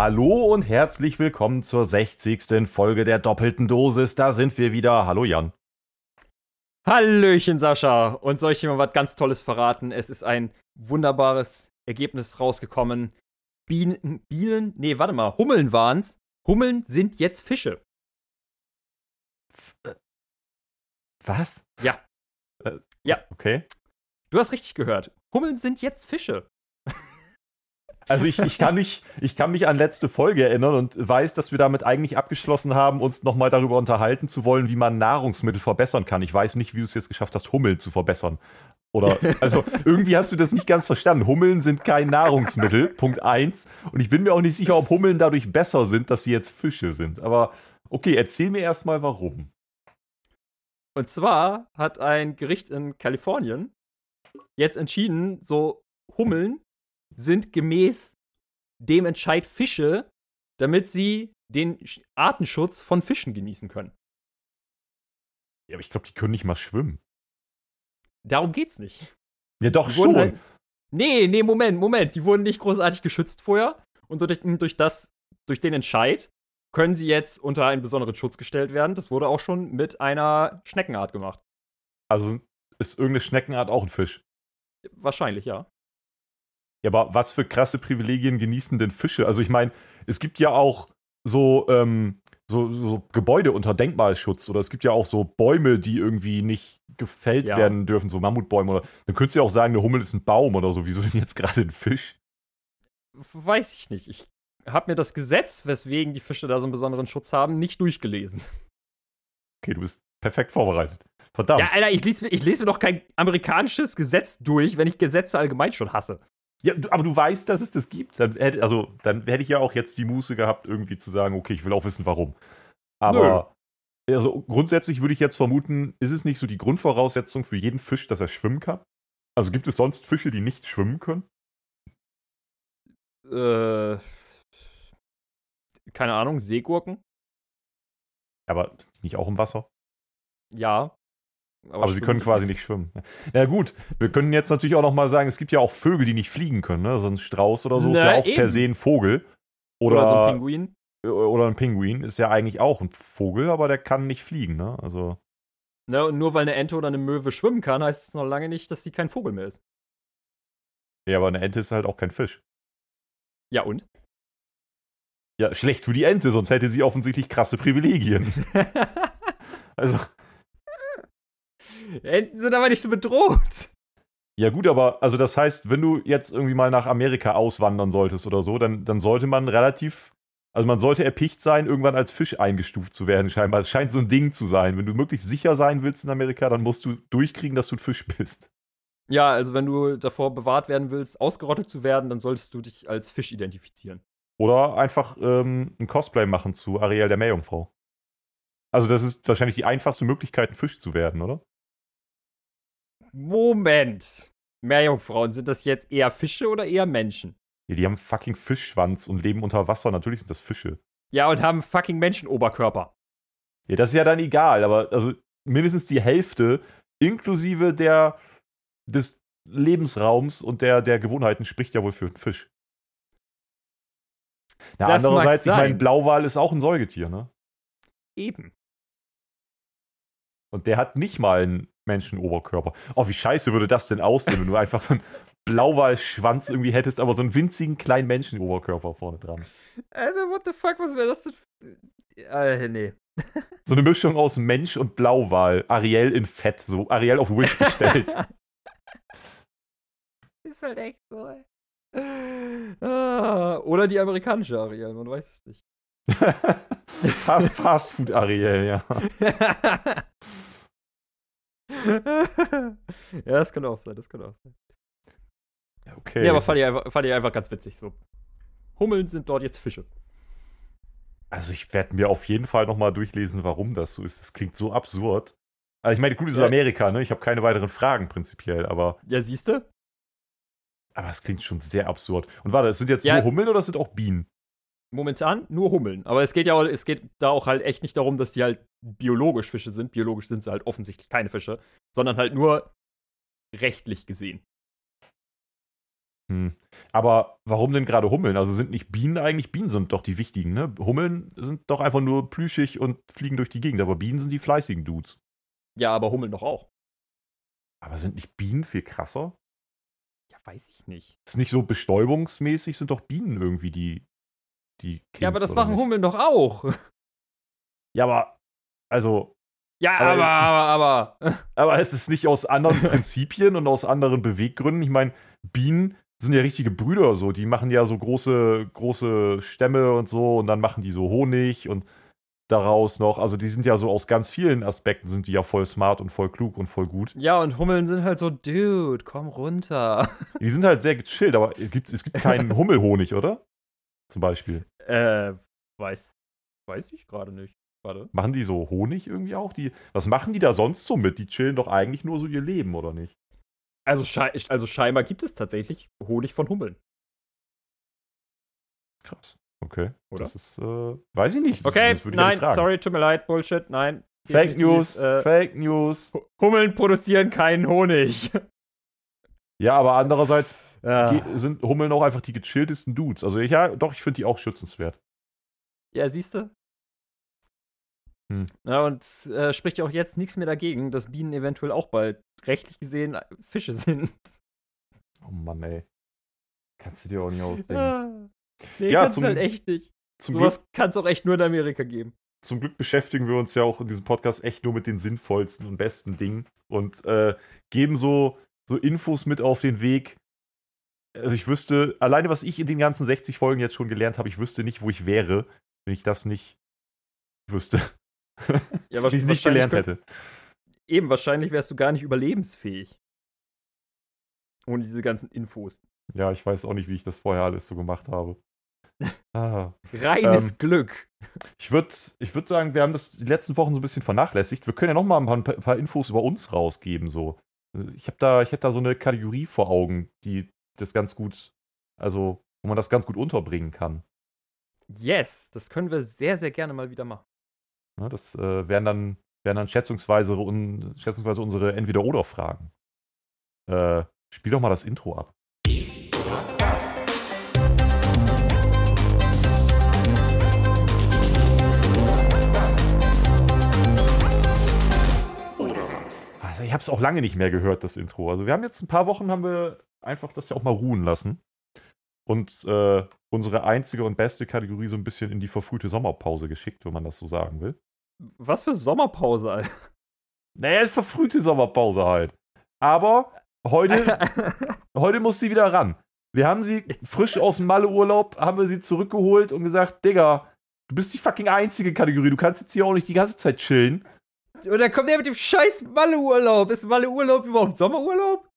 Hallo und herzlich willkommen zur 60. Folge der doppelten Dosis. Da sind wir wieder. Hallo Jan. Hallöchen Sascha. Und soll ich dir mal was ganz Tolles verraten? Es ist ein wunderbares Ergebnis rausgekommen. Bienen, Bienen, nee, warte mal, Hummeln waren's. Hummeln sind jetzt Fische. Was? Ja. Äh, ja. Okay. Du hast richtig gehört. Hummeln sind jetzt Fische. Also ich, ich, kann mich, ich kann mich an letzte Folge erinnern und weiß, dass wir damit eigentlich abgeschlossen haben, uns nochmal darüber unterhalten zu wollen, wie man Nahrungsmittel verbessern kann. Ich weiß nicht, wie du es jetzt geschafft hast, Hummeln zu verbessern. Oder, also irgendwie hast du das nicht ganz verstanden. Hummeln sind kein Nahrungsmittel, Punkt 1. Und ich bin mir auch nicht sicher, ob Hummeln dadurch besser sind, dass sie jetzt Fische sind. Aber okay, erzähl mir erstmal warum. Und zwar hat ein Gericht in Kalifornien jetzt entschieden, so Hummeln sind gemäß dem Entscheid Fische, damit sie den Artenschutz von Fischen genießen können. Ja, aber ich glaube, die können nicht mal schwimmen. Darum geht's nicht. Ja, doch schon. Halt, nee, nee, Moment, Moment. Die wurden nicht großartig geschützt vorher. Und durch, durch, das, durch den Entscheid können sie jetzt unter einen besonderen Schutz gestellt werden. Das wurde auch schon mit einer Schneckenart gemacht. Also ist irgendeine Schneckenart auch ein Fisch? Wahrscheinlich, ja. Ja, aber was für krasse Privilegien genießen denn Fische? Also ich meine, es gibt ja auch so, ähm, so, so, Gebäude unter Denkmalschutz oder es gibt ja auch so Bäume, die irgendwie nicht gefällt ja. werden dürfen, so Mammutbäume oder dann könntest du ja auch sagen, eine Hummel ist ein Baum oder so. Wieso denn jetzt gerade ein Fisch? Weiß ich nicht. Ich habe mir das Gesetz, weswegen die Fische da so einen besonderen Schutz haben, nicht durchgelesen. Okay, du bist perfekt vorbereitet. Verdammt. Ja, Alter, ich lese, ich lese mir doch kein amerikanisches Gesetz durch, wenn ich Gesetze allgemein schon hasse. Ja, aber du weißt, dass es das gibt. Dann hätte, also, dann hätte ich ja auch jetzt die Muße gehabt, irgendwie zu sagen, okay, ich will auch wissen, warum. Aber Nö. also grundsätzlich würde ich jetzt vermuten, ist es nicht so die Grundvoraussetzung für jeden Fisch, dass er schwimmen kann? Also gibt es sonst Fische, die nicht schwimmen können? Äh, keine Ahnung, Seegurken? Aber sind die nicht auch im Wasser? Ja. Aber, aber sie können quasi nicht schwimmen. Ja gut, wir können jetzt natürlich auch noch mal sagen, es gibt ja auch Vögel, die nicht fliegen können. Ne? So ein Strauß oder so Na, ist ja auch eben. per se ein Vogel. Oder, oder so ein Pinguin. Oder ein Pinguin ist ja eigentlich auch ein Vogel, aber der kann nicht fliegen. Ne? Also. Ne, und nur weil eine Ente oder eine Möwe schwimmen kann, heißt es noch lange nicht, dass sie kein Vogel mehr ist. Ja, aber eine Ente ist halt auch kein Fisch. Ja, und? Ja, schlecht für die Ente, sonst hätte sie offensichtlich krasse Privilegien. also. Enten sind aber nicht so bedroht. Ja, gut, aber also das heißt, wenn du jetzt irgendwie mal nach Amerika auswandern solltest oder so, dann, dann sollte man relativ, also man sollte erpicht sein, irgendwann als Fisch eingestuft zu werden, scheinbar. Es scheint so ein Ding zu sein. Wenn du möglichst sicher sein willst in Amerika, dann musst du durchkriegen, dass du ein Fisch bist. Ja, also wenn du davor bewahrt werden willst, ausgerottet zu werden, dann solltest du dich als Fisch identifizieren. Oder einfach ähm, ein Cosplay machen zu Ariel der Meerjungfrau. Also das ist wahrscheinlich die einfachste Möglichkeit, ein Fisch zu werden, oder? Moment. Meerjungfrauen, sind das jetzt eher Fische oder eher Menschen? Ja, die haben fucking Fischschwanz und leben unter Wasser. Natürlich sind das Fische. Ja, und haben fucking Menschenoberkörper. Ja, das ist ja dann egal, aber also mindestens die Hälfte inklusive der des Lebensraums und der, der Gewohnheiten spricht ja wohl für einen Fisch. Ja, das andererseits, ich meine, Blauwal ist auch ein Säugetier, ne? Eben. Und der hat nicht mal einen Menschenoberkörper. Oh, wie scheiße würde das denn aussehen, wenn du einfach so einen Blauwalschwanz irgendwie hättest, aber so einen winzigen kleinen Menschenoberkörper vorne dran. Alter, what the fuck, was wäre das denn? Äh, nee. So eine Mischung aus Mensch und Blauwal. Ariel in Fett, so Ariel auf Wish bestellt. ist halt echt so, ey. Ah, oder die amerikanische Ariel, man weiß es nicht. Fast, Fast Food Ariel, ja. ja, das kann auch sein, das kann auch sein. Okay. Ja, aber fand ich, einfach, fand ich einfach ganz witzig. So. Hummeln sind dort jetzt Fische. Also ich werde mir auf jeden Fall nochmal durchlesen, warum das so ist. Das klingt so absurd. Also ich meine, gut, es ist ja. Amerika, ne? Ich habe keine weiteren Fragen prinzipiell, aber. Ja, siehst du? Aber es klingt schon sehr absurd. Und warte, es sind jetzt ja. nur Hummeln oder es sind auch Bienen? Momentan nur Hummeln. Aber es geht ja auch, es geht da auch halt echt nicht darum, dass die halt biologisch Fische sind. Biologisch sind sie halt offensichtlich keine Fische, sondern halt nur rechtlich gesehen. Hm. Aber warum denn gerade Hummeln? Also sind nicht Bienen eigentlich? Bienen sind doch die wichtigen, ne? Hummeln sind doch einfach nur plüschig und fliegen durch die Gegend, aber Bienen sind die fleißigen Dudes. Ja, aber Hummeln doch auch. Aber sind nicht Bienen viel krasser? Ja, weiß ich nicht. Ist nicht so bestäubungsmäßig, sind doch Bienen irgendwie die, die Kings, ja, aber das machen? Hummeln doch auch. Ja, aber, also, Ja, Aber- aber, aber, aber. aber ist es nicht aus anderen Prinzipien und aus anderen Beweggründen? Ich meine, Bienen sind ja richtige Brüder so. Die machen ja so große, große Stämme und so und dann machen die so Honig und daraus noch. Also die sind ja so aus ganz vielen Aspekten sind die ja voll smart und voll klug und voll gut. Ja, und Hummeln sind halt so, Dude, komm runter. Die sind halt sehr gechillt, aber es gibt, es gibt keinen Hummelhonig, oder? Zum Beispiel. Äh, weiß, weiß ich gerade nicht. Warte. Machen die so Honig irgendwie auch? Die, was machen die da sonst so mit? Die chillen doch eigentlich nur so ihr Leben, oder nicht? Also, schei also scheinbar gibt es tatsächlich Honig von Hummeln. Krass. Okay. Oder? Das ist, äh, weiß ich nicht. Das- Okay, das würde ich ja nein, nicht sorry, tut mir leid, Bullshit, nein. Fake News, Äh, Fake News. Hu- Hummeln produzieren keinen Honig. Ja, aber andererseits ja. sind Hummeln auch einfach die gechilltesten Dudes. Also ja, doch, ich finde die auch schützenswert. Ja, siehst du? Hm. Ja, und äh, spricht ja auch jetzt nichts mehr dagegen, dass Bienen eventuell auch bald rechtlich gesehen äh, Fische sind. Oh Mann, ey. Kannst du dir auch nicht ausdenken. Ah. Nee, Ja, kannst zum- du halt echt nicht. Zum Sowas kann es auch echt nur in Amerika geben. zum Glück beschäftigen wir uns ja auch in diesem Podcast echt nur mit den sinnvollsten und besten Dingen und äh, geben so, so Infos mit auf den Weg. Also ich wüsste, alleine was ich in den ganzen 60 Folgen jetzt schon gelernt habe, ich wüsste nicht, wo ich wäre, wenn ich das nicht wüsste. Ja, wenn ich es nicht gelernt hätte. Eben, wahrscheinlich wärst du gar nicht überlebensfähig. Ohne diese ganzen Infos. Ja, ich weiß auch nicht, wie ich das vorher alles so gemacht habe. Ah. Reines Ähm, Glück. Ich würde ich würd sagen, wir haben das die letzten Wochen so ein bisschen vernachlässigt. Wir können ja noch mal ein paar, ein paar Infos über uns rausgeben. So. Ich, hab da, ich hätte da so eine Kategorie vor Augen, die das ganz gut, also wo man das ganz gut unterbringen kann. Yes, das können wir sehr, sehr gerne mal wieder machen. Ne, das äh, wären, dann, wären dann schätzungsweise, un, schätzungsweise unsere Entweder-Oder-Fragen. Äh, spiel doch mal das Intro ab. Also ich habe es auch lange nicht mehr gehört, das Intro. Also wir haben jetzt ein paar Wochen, haben wir einfach das ja auch mal ruhen lassen. Und äh, unsere einzige und beste Kategorie so ein bisschen in die verfrühte Sommerpause geschickt, wenn man das so sagen will. Was für Sommerpause, Alter. Naja, verfrühte Sommerpause halt. Aber heute, heute muss sie wieder ran. Wir haben sie frisch aus dem Malle-Urlaub, haben wir sie zurückgeholt und gesagt, Digga, du bist die fucking einzige Kategorie. Du kannst jetzt hier auch nicht die ganze Zeit chillen. Und dann kommt der mit dem scheiß Malle-Urlaub. Ist Malle-Urlaub überhaupt Sommerurlaub?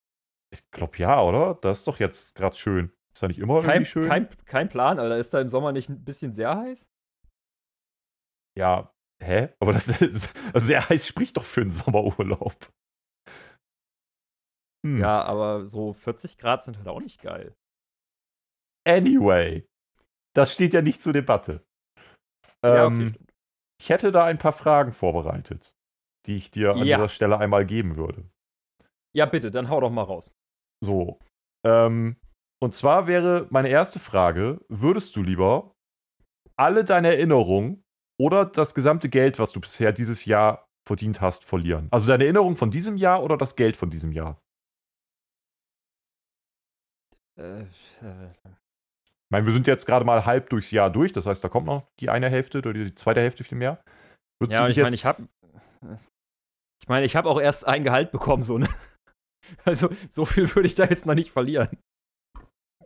Ich glaube ja, oder? Das ist doch jetzt gerade schön. Ist ja nicht immer Kein, irgendwie schön? kein, kein Plan, Alter. Ist da im Sommer nicht ein bisschen sehr heiß? Ja, hä? Aber das ist, also sehr heiß spricht doch für einen Sommerurlaub. Hm. Ja, aber so 40 Grad sind halt auch nicht geil. Anyway, das steht ja nicht zur Debatte. ja, Ähm, okay, stimmt. Ich hätte da ein paar Fragen vorbereitet, die ich dir an Ja. dieser Stelle einmal geben würde. Ja, bitte, dann hau doch mal raus. So. Ähm, und zwar wäre meine erste Frage: Würdest du lieber alle deine Erinnerungen oder das gesamte Geld, was du bisher dieses Jahr verdient hast, verlieren? Also deine Erinnerung von diesem Jahr oder das Geld von diesem Jahr? Äh, äh, Ich meine, wir sind jetzt gerade mal halb durchs Jahr durch, das heißt, da kommt noch die eine Hälfte oder die zweite Hälfte Jahr. Würdest ja, du und dich ich meine, ich habe ich meine, ich habe auch erst ein Gehalt bekommen, so, ne? Also, so viel würde ich da jetzt noch nicht verlieren.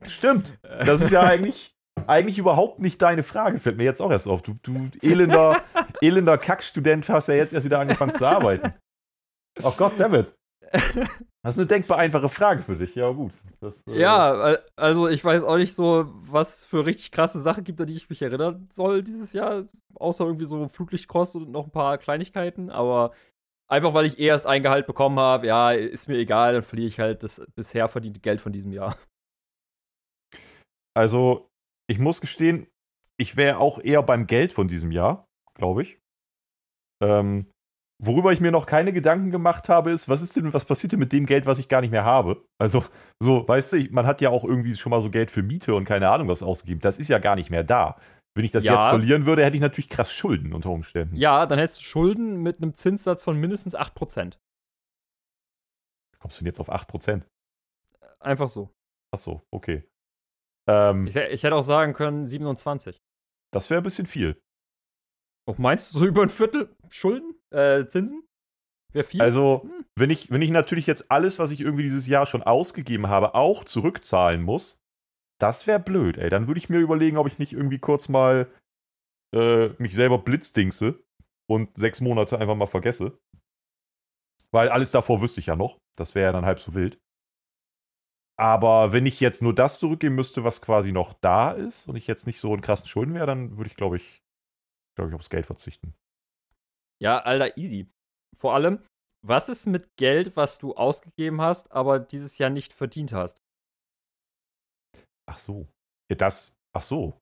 Stimmt. Das ist ja eigentlich, eigentlich überhaupt nicht deine Frage, fällt mir jetzt auch erst auf. Du, du elender, elender Kackstudent hast ja jetzt erst wieder angefangen zu arbeiten. Oh Gott, damit. Das ist eine denkbar einfache Frage für dich. Ja, gut. Das, äh, Ja, also ich weiß auch nicht so, was für richtig krasse Sachen gibt, an die ich mich erinnern soll dieses Jahr. Außer irgendwie so Fluglichtkost und noch ein paar Kleinigkeiten. Aber einfach, weil ich eh erst ein Gehalt bekommen habe, ja, ist mir egal, dann verliere ich halt das bisher verdiente Geld von diesem Jahr. Also, ich muss gestehen, ich wäre auch eher beim Geld von diesem Jahr, glaube ich. Ähm, Worüber ich mir noch keine Gedanken gemacht habe, ist, was ist denn, was passiert denn mit dem Geld, was ich gar nicht mehr habe? Also, so, weißt du, man hat ja auch irgendwie schon mal so Geld für Miete und keine Ahnung was ausgegeben. Das ist ja gar nicht mehr da. Wenn ich das Ja. jetzt verlieren würde, hätte ich natürlich krass Schulden unter Umständen. Ja, dann hättest du Schulden mit einem Zinssatz von mindestens 8%. Kommst du denn jetzt auf 8%? Einfach so. Ach so, okay. Ähm, Ich, ich hätte auch sagen können 27. das wäre ein bisschen viel. Oh, meinst du so über ein Viertel Schulden? Äh, Zinsen? Wäre viel? Also, Hm. wenn ich, wenn ich natürlich jetzt alles, was ich irgendwie dieses Jahr schon ausgegeben habe, auch zurückzahlen muss, das wäre blöd, ey. Dann würde ich mir überlegen, ob ich nicht irgendwie kurz mal äh, mich selber blitzdingse und sechs Monate einfach mal vergesse. Weil alles davor wüsste ich ja noch. Das wäre ja dann halb so wild. Aber wenn ich jetzt nur das zurückgeben müsste, was quasi noch da ist und ich jetzt nicht so in krassen Schulden wäre, dann würde ich, glaube ich, glaube ich, aufs Geld verzichten. Ja, Alter, easy. Vor allem, was ist mit Geld, was du ausgegeben hast, aber dieses Jahr nicht verdient hast? Ach so. Ja, das. Ach so.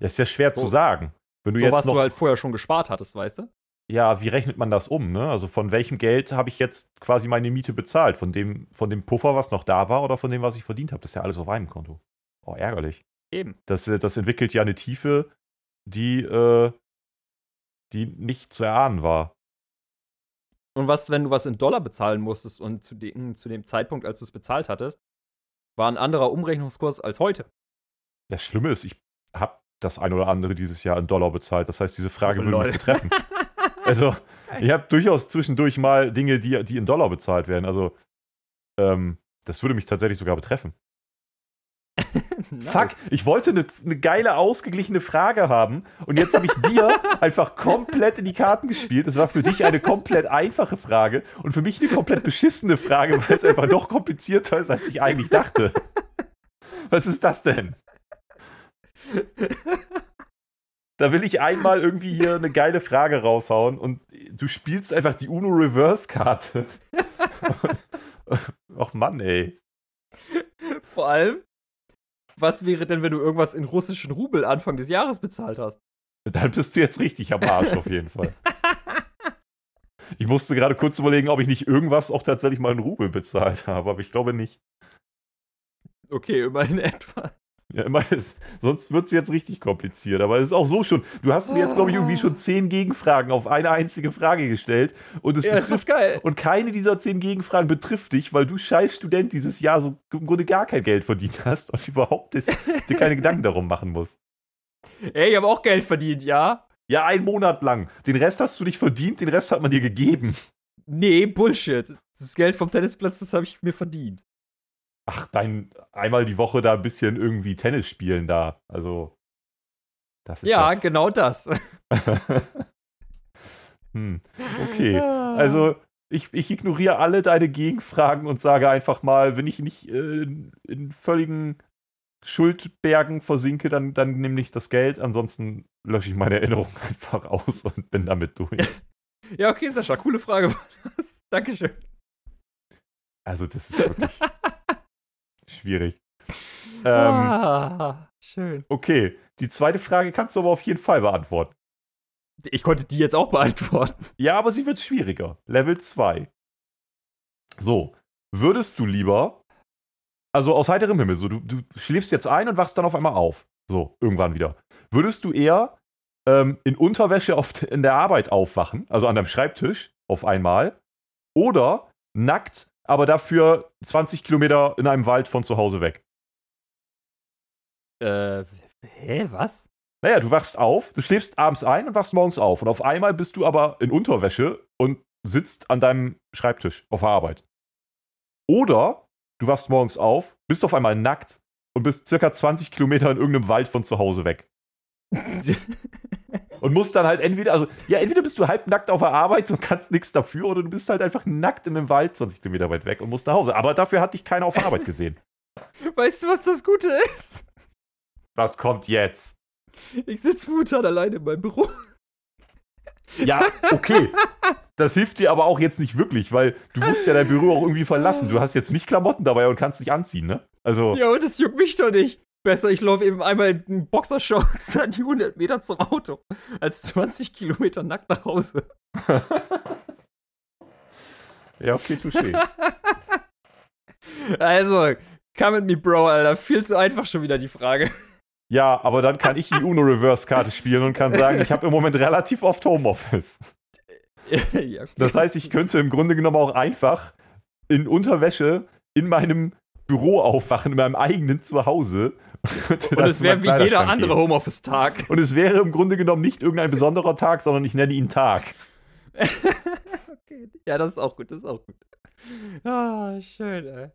Das ist ja schwer So- zu sagen. Wenn du so jetzt was noch. du halt vorher schon gespart hattest, weißt du? ja, wie rechnet man das um, ne? Also von welchem Geld habe ich jetzt quasi meine Miete bezahlt? Von dem, von dem Puffer, was noch da war, oder von dem, was ich verdient habe? Das ist ja alles auf einem Konto. Oh, ärgerlich. Eben. Das, das entwickelt ja eine Tiefe, die, äh, die nicht zu erahnen war. Und was, wenn du was in Dollar bezahlen musstest und zu dem, zu dem Zeitpunkt, als du es bezahlt hattest, war ein anderer Umrechnungskurs als heute? Das Schlimme ist, ich habe das ein oder andere dieses Jahr in Dollar bezahlt. Das heißt, diese Frage Oh, würde mich betreffen. Also, ich habe durchaus zwischendurch mal Dinge, die, die in Dollar bezahlt werden. Also, ähm, das würde mich tatsächlich sogar betreffen. Nice. Fuck, ich wollte eine ne geile, ausgeglichene Frage haben und jetzt habe ich dir einfach komplett in die Karten gespielt. Es war für dich eine komplett einfache Frage und für mich eine komplett beschissene Frage, weil es einfach noch komplizierter ist, als ich eigentlich dachte. Was ist das denn? Da will ich einmal irgendwie hier eine geile Frage raushauen und du spielst einfach die Uno Reverse Karte. Och Mann, ey. Vor allem, was wäre denn, wenn du irgendwas in russischen Rubel Anfang des Jahres bezahlt hast? Dann bist du jetzt richtig am Arsch auf jeden Fall. Ich musste gerade kurz überlegen, ob ich nicht irgendwas auch tatsächlich mal in Rubel bezahlt habe, aber ich glaube nicht. Okay, immerhin etwa. Ja, immer, sonst wird es jetzt richtig kompliziert. Aber es ist auch so schon. Du hast mir jetzt, glaube ich, irgendwie schon zehn Gegenfragen auf eine einzige Frage gestellt. Und es Ja, betrifft. geil. Und keine dieser zehn Gegenfragen betrifft dich, weil du scheiß Student dieses Jahr so im Grunde gar kein Geld verdient hast und überhaupt des- dir keine Gedanken darum machen musst. Ey, ich habe auch Geld verdient, ja? Ja, einen Monat lang. Den Rest hast du nicht verdient, den Rest hat man dir gegeben. Nee, Bullshit. Das Geld vom Tennisplatz, das habe ich mir verdient. Ach, dein einmal die Woche da ein bisschen irgendwie Tennis spielen da. Also, das ist Ja, genau das. hm, okay. Also, ich, ich ignoriere alle deine Gegenfragen und sage einfach mal, wenn ich nicht äh, in völligen Schuldbergen versinke, dann, dann nehme ich das Geld. Ansonsten lösche ich meine Erinnerung einfach aus und bin damit durch. Ja, okay, Sascha, coole Frage. war das. Dankeschön. Also, das ist wirklich schwierig. Ähm, ah, schön. okay, die zweite Frage kannst du aber auf jeden Fall beantworten. Ich konnte die jetzt auch beantworten. Ja, aber sie wird schwieriger. Level 2. So, würdest du lieber, also aus heiterem Himmel, so du, du schläfst jetzt ein und wachst dann auf einmal auf. So, irgendwann wieder. Würdest du eher ähm, in Unterwäsche auf, in der Arbeit aufwachen, also an deinem Schreibtisch auf einmal, oder nackt, aber dafür 20 Kilometer in einem Wald von zu Hause weg? Äh, hä, was? Naja, du wachst auf, du schläfst abends ein und wachst morgens auf. Und auf einmal bist du aber in Unterwäsche und sitzt an deinem Schreibtisch auf der Arbeit. Oder du wachst morgens auf, bist auf einmal nackt und bist circa 20 Kilometer in irgendeinem Wald von zu Hause weg. Und musst dann halt entweder, also, ja, entweder bist du halb nackt auf der Arbeit und kannst nichts dafür, oder du bist halt einfach nackt in einem Wald 20 Kilometer weit weg und musst nach Hause. Aber dafür hat dich keiner auf der Arbeit gesehen. weißt du, was das Gute ist? Was kommt jetzt? Ich sitze momentan alleine in meinem Büro. Ja, okay. Das hilft dir aber auch jetzt nicht wirklich, weil du musst ja dein Büro auch irgendwie verlassen. Du hast jetzt nicht Klamotten dabei und kannst dich anziehen, ne? Also, Ja, und das juckt mich doch nicht. Besser, ich laufe eben einmal in Boxershorts an die 100 Meter zum Auto, als 20 Kilometer nackt nach Hause. ja, okay, touché. also, come with me, Bro, Alter. Viel zu einfach schon wieder die Frage. Ja, aber dann kann ich die UNO-Reverse-Karte spielen und kann sagen, ich habe im Moment relativ oft Homeoffice. ja, okay. Das heißt, ich könnte im Grunde genommen auch einfach in Unterwäsche in meinem Büro aufwachen, in meinem eigenen Zuhause. Und, und es wäre wie jeder andere Homeoffice-Tag. Und es wäre im Grunde genommen nicht irgendein besonderer Tag, sondern ich nenne ihn Tag. okay. Ja, das ist auch gut, das ist auch gut. Ah, schön, ey.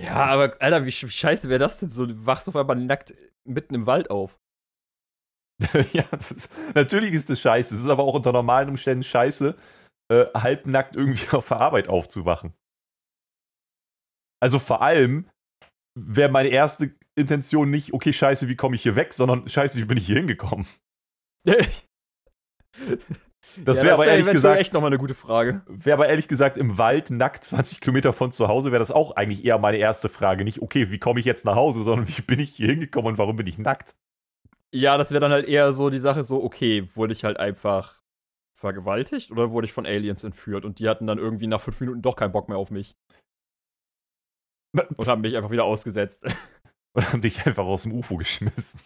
Ja, aber Alter, wie, wie scheiße wäre das denn so? Du wachst auf einmal nackt mitten im Wald auf. ja, ist, natürlich ist das scheiße. Es ist aber auch unter normalen Umständen scheiße, äh, halbnackt irgendwie auf der Arbeit aufzuwachen. Also vor allem wäre meine erste Intention nicht, okay, scheiße, wie komme ich hier weg, sondern scheiße, wie bin ich hier hingekommen? Das ja, wäre aber wär ehrlich gesagt echt nochmal eine gute Frage. Wäre aber ehrlich gesagt im Wald nackt 20 Kilometer von zu Hause wäre das auch eigentlich eher meine erste Frage. Nicht, okay, wie komme ich jetzt nach Hause, sondern wie bin ich hier hingekommen und warum bin ich nackt? Ja, das wäre dann halt eher so die Sache, so, okay, wurde ich halt einfach vergewaltigt oder wurde ich von Aliens entführt und die hatten dann irgendwie nach fünf Minuten doch keinen Bock mehr auf mich. Und haben mich einfach wieder ausgesetzt. Und haben dich einfach aus dem UFO geschmissen.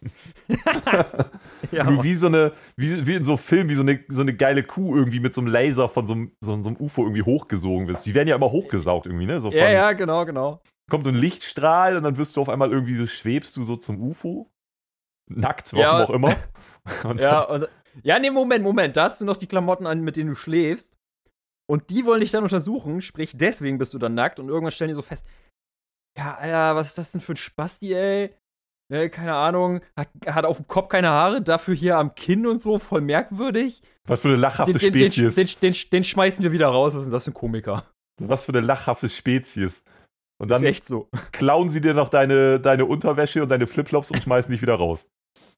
ja, wie, so eine, wie, wie in so Filmen, wie so eine, so eine geile Kuh irgendwie mit so einem Laser von so einem, so, einem UFO irgendwie hochgesogen wirst. Die werden ja immer hochgesaugt irgendwie, ne? So von, ja, ja, genau, genau. Kommt so ein Lichtstrahl und dann wirst du auf einmal irgendwie so, schwebst du so zum UFO. Nackt, warum ja, auch immer. Und ja, und, ja, nee, Moment, Moment. Da hast du noch die Klamotten an, mit denen du schläfst. Und die wollen dich dann untersuchen, sprich, deswegen bist du dann nackt und irgendwann stellen die so fest, ja, Alter, was ist das denn für ein Spasti, ey? Ne, keine Ahnung, hat, hat, auf dem Kopf keine Haare, dafür hier am Kinn und so, voll merkwürdig. Was für eine lachhafte den, den, Spezies. Den, den, den, schmeißen wir wieder raus, was ist denn das für ein Komiker? Was für eine lachhafte Spezies. Und dann ist echt so. klauen sie dir noch deine, deine Unterwäsche und deine Flipflops und schmeißen dich wieder raus.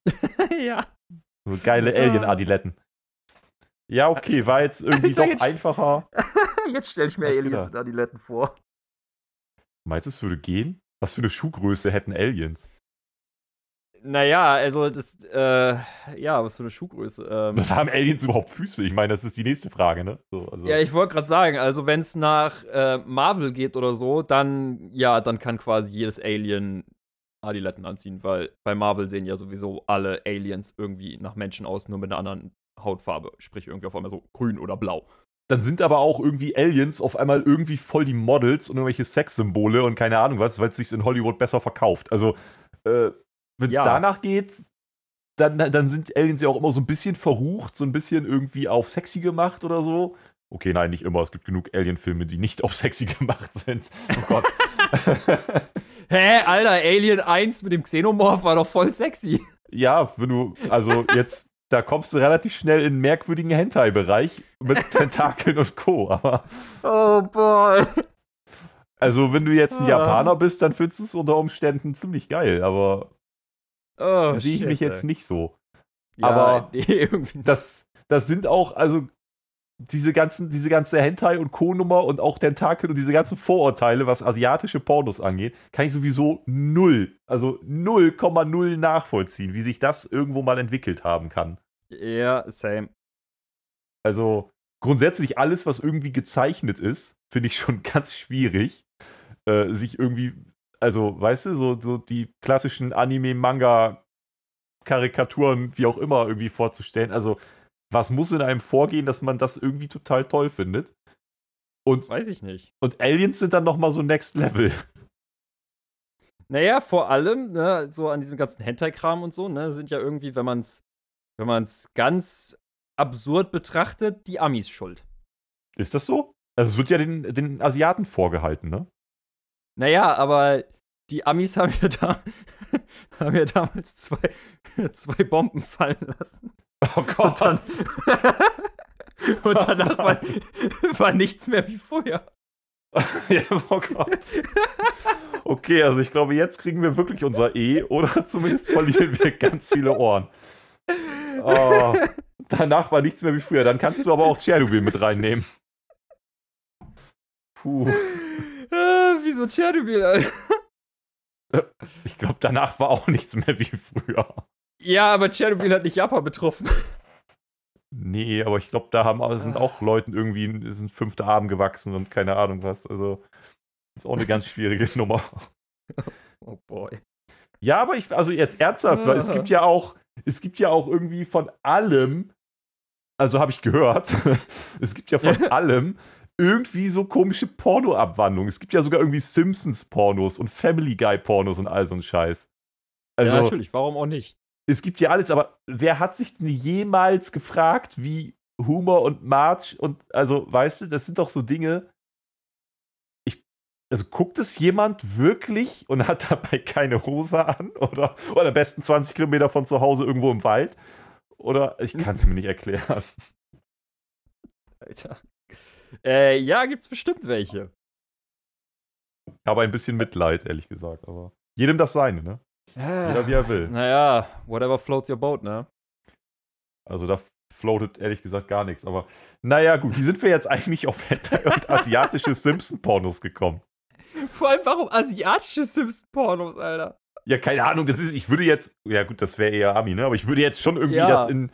ja. So geile Alien-Adiletten. Ja, okay, war jetzt irgendwie doch einfacher. jetzt stelle ich mir Aliens in Adiletten vor. Meinst du, es würde gehen? Was für eine Schuhgröße hätten Aliens? Naja, also das, äh, ja, was für eine Schuhgröße. Ähm, haben Aliens überhaupt Füße? Ich meine, das ist die nächste Frage, ne? So, also. Ja, ich wollte gerade sagen, also wenn es nach äh, Marvel geht oder so, dann, ja, dann kann quasi jedes Alien Adiletten anziehen, weil bei Marvel sehen ja sowieso alle Aliens irgendwie nach Menschen aus, nur mit einer anderen Hautfarbe. Sprich, irgendwie auf einmal so grün oder blau dann sind aber auch irgendwie Aliens auf einmal irgendwie voll die Models und irgendwelche Sexsymbole und keine Ahnung was, weil es sich in Hollywood besser verkauft. Also, äh, wenn es ja. danach geht, dann, dann sind Aliens ja auch immer so ein bisschen verrucht, so ein bisschen irgendwie auf sexy gemacht oder so. Okay, nein, nicht immer. Es gibt genug Alien-Filme, die nicht auf sexy gemacht sind. Oh Gott. Hä, Alter, Alien 1 mit dem Xenomorph war doch voll sexy. Ja, wenn du, also jetzt da kommst du relativ schnell in einen merkwürdigen Hentai-Bereich mit Tentakeln und Co. Aber. Oh boy. Also, wenn du jetzt ein ah. Japaner bist, dann findest du es unter Umständen ziemlich geil, aber oh, sehe ich shit, mich jetzt ey. nicht so. Ja, aber nee, das, das sind auch, also diese ganzen, diese ganze Hentai und Co-Nummer und auch Tentakel und diese ganzen Vorurteile, was asiatische Pornos angeht, kann ich sowieso null, also 0,0 nachvollziehen, wie sich das irgendwo mal entwickelt haben kann. Ja, same. Also grundsätzlich alles, was irgendwie gezeichnet ist, finde ich schon ganz schwierig, äh, sich irgendwie, also weißt du, so, so die klassischen Anime, Manga, Karikaturen, wie auch immer, irgendwie vorzustellen. Also was muss in einem vorgehen, dass man das irgendwie total toll findet? Und, Weiß ich nicht. Und Aliens sind dann nochmal so Next Level. Naja, vor allem, ne, so an diesem ganzen Hentai-Kram und so, ne, sind ja irgendwie, wenn man es wenn man's ganz absurd betrachtet, die Amis schuld. Ist das so? Also es wird ja den, den Asiaten vorgehalten, ne? Naja, aber die Amis haben ja, da, haben ja damals zwei, zwei Bomben fallen lassen. Oh Gott. Und, dann, und danach war, war, nichts mehr wie vorher. ja, oh Gott. Okay, also ich glaube, jetzt kriegen wir wirklich unser E oder zumindest verlieren wir ganz viele Ohren. Oh, danach war nichts mehr wie früher. Dann kannst du aber auch Tschernobyl mit reinnehmen. Puh. Ah, wieso Tschernobyl, Alter? Ich glaube, danach war auch nichts mehr wie früher. Ja, aber Tschernobyl hat nicht Japan betroffen. Nee, aber ich glaube, da haben, sind auch Leuten irgendwie sind fünfte Arm gewachsen und keine Ahnung was. Also, ist auch eine ganz schwierige Nummer. Oh boy. Ja, aber ich, also jetzt ernsthaft, weil es gibt ja auch, es gibt ja auch irgendwie von allem, also habe ich gehört, es gibt ja von allem irgendwie so komische Porno-Abwandlungen. Es gibt ja sogar irgendwie Simpsons-Pornos und Family Guy-Pornos und all so ein Scheiß. Also, ja, natürlich, warum auch nicht? Es gibt ja alles, aber wer hat sich denn jemals gefragt, wie Humor und March und, also, weißt du, das sind doch so Dinge. Ich, also guckt es jemand wirklich und hat dabei keine Hose an? Oder, oder am besten 20 Kilometer von zu Hause irgendwo im Wald? Oder ich kann es mir nicht erklären. Alter. Äh, ja, gibt's bestimmt welche. Ich habe ein bisschen Mitleid, ehrlich gesagt, aber jedem das seine, ne? Ja, Jeder wie er will. Naja, whatever floats your boat, ne? Also da floatet ehrlich gesagt gar nichts, aber naja, gut, wie sind wir jetzt eigentlich auf Hentai und asiatische Simpson-Pornos gekommen? Vor allem, warum asiatische Simpson-Pornos, Alter? Ja, keine Ahnung, das ist, ich würde jetzt, ja gut, das wäre eher Ami, ne? Aber ich würde jetzt schon irgendwie Ja. das in,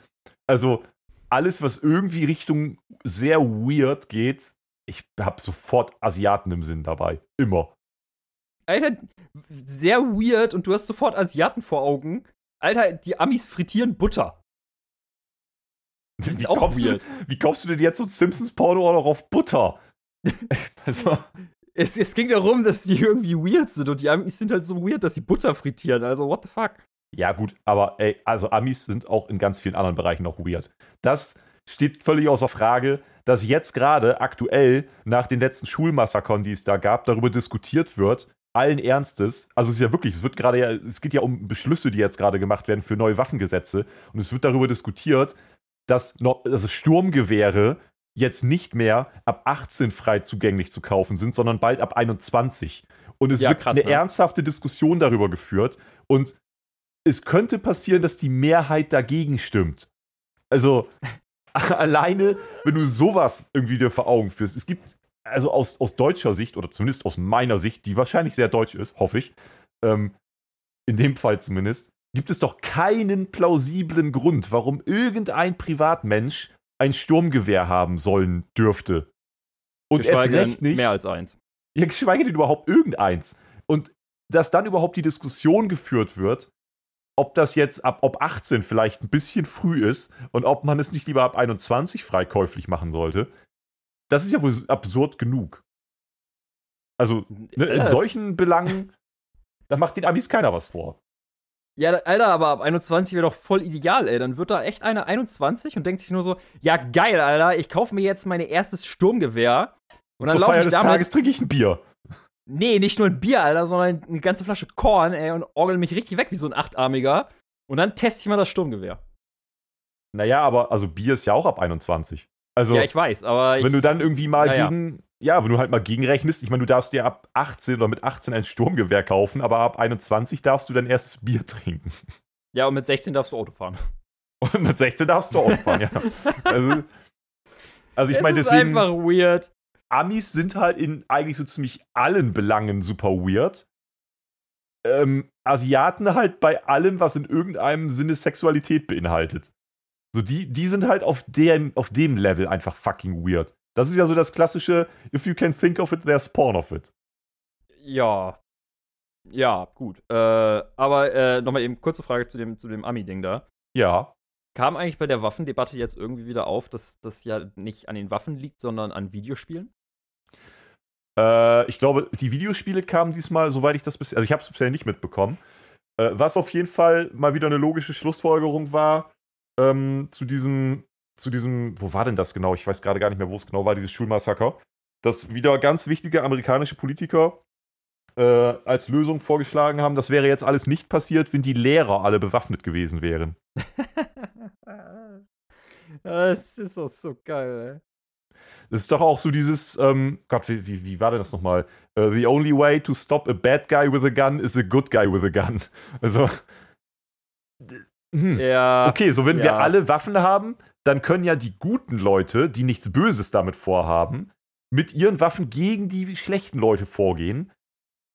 also alles, was irgendwie Richtung sehr weird geht, ich habe sofort Asiaten im Sinn dabei. Immer. Alter, sehr weird und du hast sofort Asiaten vor Augen. Alter, die Amis frittieren Butter. Wie auch kommst, weird. du, wie kommst du denn jetzt so Simpsons-Porno auch noch auf Butter? also, Es, es ging darum, dass die irgendwie weird sind und die Amis sind halt so weird, dass sie Butter frittieren. Also, what the fuck? ja gut, aber ey, also Amis sind auch in ganz vielen anderen Bereichen noch weird. Das steht völlig außer Frage, dass jetzt gerade aktuell nach den letzten Schulmassakern, die es da gab, darüber diskutiert wird, allen Ernstes, also es ist ja wirklich, es wird gerade ja, es geht ja um Beschlüsse, die jetzt gerade gemacht werden für neue Waffengesetze und es wird darüber diskutiert, dass noch, also Sturmgewehre jetzt nicht mehr ab 18 frei zugänglich zu kaufen sind, sondern bald ab 21. Und es Ja, wird krass, eine ne? ernsthafte Diskussion darüber geführt und es könnte passieren, dass die Mehrheit dagegen stimmt. Also alleine, wenn du sowas irgendwie dir vor Augen führst. Es gibt, also aus, aus deutscher Sicht, oder zumindest aus meiner Sicht, die wahrscheinlich sehr deutsch ist, hoffe ich, ähm, in dem Fall zumindest, gibt es doch keinen plausiblen Grund, warum irgendein Privatmensch ein Sturmgewehr haben sollen dürfte. Und denn recht nicht. Mehr als eins. Ja, geschweige denn überhaupt irgendeins. Und dass dann überhaupt die Diskussion geführt wird, ob das jetzt ab ob 18 vielleicht ein bisschen früh ist und ob man es nicht lieber ab 21 freikäuflich machen sollte, das ist ja wohl absurd genug. Also, ne, in solchen Belangen, da macht den Amis keiner was vor. Ja, Alter, aber ab 21 wäre doch voll ideal, ey. Dann wird da echt einer 21 und denkt sich nur so, ja geil, Alter, ich kaufe mir jetzt mein erstes Sturmgewehr. Und dann Zur laufe Feier ich des damit. Tages trinke ich ein Bier. Nee, nicht nur ein Bier, Alter, sondern eine ganze Flasche Korn, ey, und orgel mich richtig weg wie so ein Achtarmiger. Und dann teste ich mal das Sturmgewehr. Naja, aber also Bier ist ja auch ab 21. Also, ja, ich weiß, aber ich, wenn du dann irgendwie mal Ja, gegen, ja, wenn du halt mal gegenrechnest, ich meine, du darfst dir ab 18 oder mit 18 ein Sturmgewehr kaufen, aber ab 21 darfst du dein erstes Bier trinken. ja, und mit 16 darfst du Auto fahren. Und mit 16 darfst du auch fahren, ja. Also, also ich meine, ist deswegen, einfach weird. Amis sind halt in eigentlich so ziemlich allen Belangen super weird. Ähm, Asiaten halt bei allem, was in irgendeinem Sinne Sexualität beinhaltet. So, die, die sind halt auf dem, auf dem Level einfach fucking weird. Das ist ja so das klassische, if you can think of it, there's porn of it. Ja. Ja, gut. Äh, aber äh, nochmal eben kurze Frage zu dem, zu dem Ami-Ding da. Ja. Kam eigentlich bei der Waffendebatte jetzt irgendwie wieder auf, dass das ja nicht an den Waffen liegt, sondern an Videospielen? Äh, ich glaube, die Videospiele kamen diesmal, soweit ich das bisher, also ich habe es bisher nicht mitbekommen. Äh, was auf jeden Fall mal wieder eine logische Schlussfolgerung war ähm, zu diesem, zu diesem, wo war denn das genau? Ich weiß gerade gar nicht mehr, wo es genau war, dieses Schulmassaker. Dass wieder ganz wichtige amerikanische Politiker äh, als Lösung vorgeschlagen haben, das wäre jetzt alles nicht passiert, wenn die Lehrer alle bewaffnet gewesen wären. das ist doch so geil, ey. Das ist doch auch so dieses, ähm, Gott, wie, wie, wie war denn das nochmal? Uh, the only way to stop a bad guy with a gun is a good guy with a gun. Also. Hm. Ja. Okay, so wenn wir ja. alle Waffen haben, dann können ja die guten Leute, die nichts Böses damit vorhaben, mit ihren Waffen gegen die schlechten Leute vorgehen.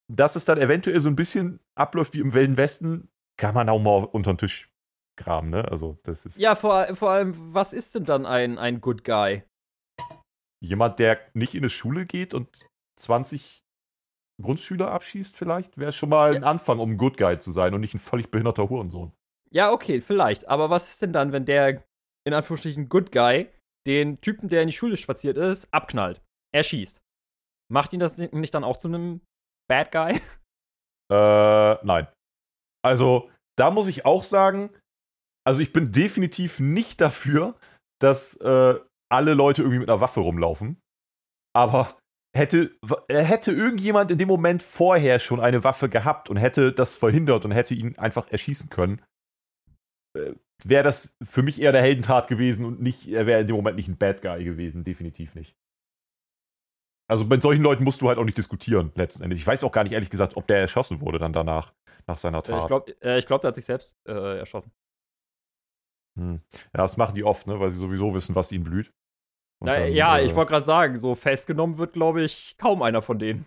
dass es dann eventuell so ein bisschen abläuft wie im Wilden Westen, kann man auch mal unter den Tisch graben, ne? Also, das ist. Ja, vor, vor allem, was ist denn dann ein, ein Good Guy? Jemand, der nicht in eine Schule geht und 20 Grundschüler abschießt, vielleicht, wäre schon mal ein Anfang, um ein Good Guy zu sein und nicht ein völlig behinderter Hurensohn. Ja, okay, vielleicht. Aber was ist denn dann, wenn der, in Anführungsstrichen, Good Guy den Typen, der in die Schule spaziert ist, abknallt? Er schießt. Macht ihn das nicht dann auch zu einem Bad Guy? Äh, nein. Also, da muss ich auch sagen, also ich bin definitiv nicht dafür, dass äh, alle Leute irgendwie mit einer Waffe rumlaufen. Aber hätte, hätte irgendjemand in dem Moment vorher schon eine Waffe gehabt und hätte das verhindert und hätte ihn einfach erschießen können, äh, wäre das für mich eher der Heldentat gewesen und nicht, er wäre in dem Moment nicht ein Bad Guy gewesen, definitiv nicht. Also mit solchen Leuten musst du halt auch nicht diskutieren, letzten Endes. Ich weiß auch gar nicht, ehrlich gesagt, ob der erschossen wurde dann danach, nach seiner Tat. Äh, ich glaube, äh, glaub, der hat sich selbst äh, erschossen. Hm. Ja, das machen die oft, ne? weil sie sowieso wissen, was ihnen blüht. Na, dann, ja, äh, ich wollte gerade sagen, so festgenommen wird, glaube ich, kaum einer von denen.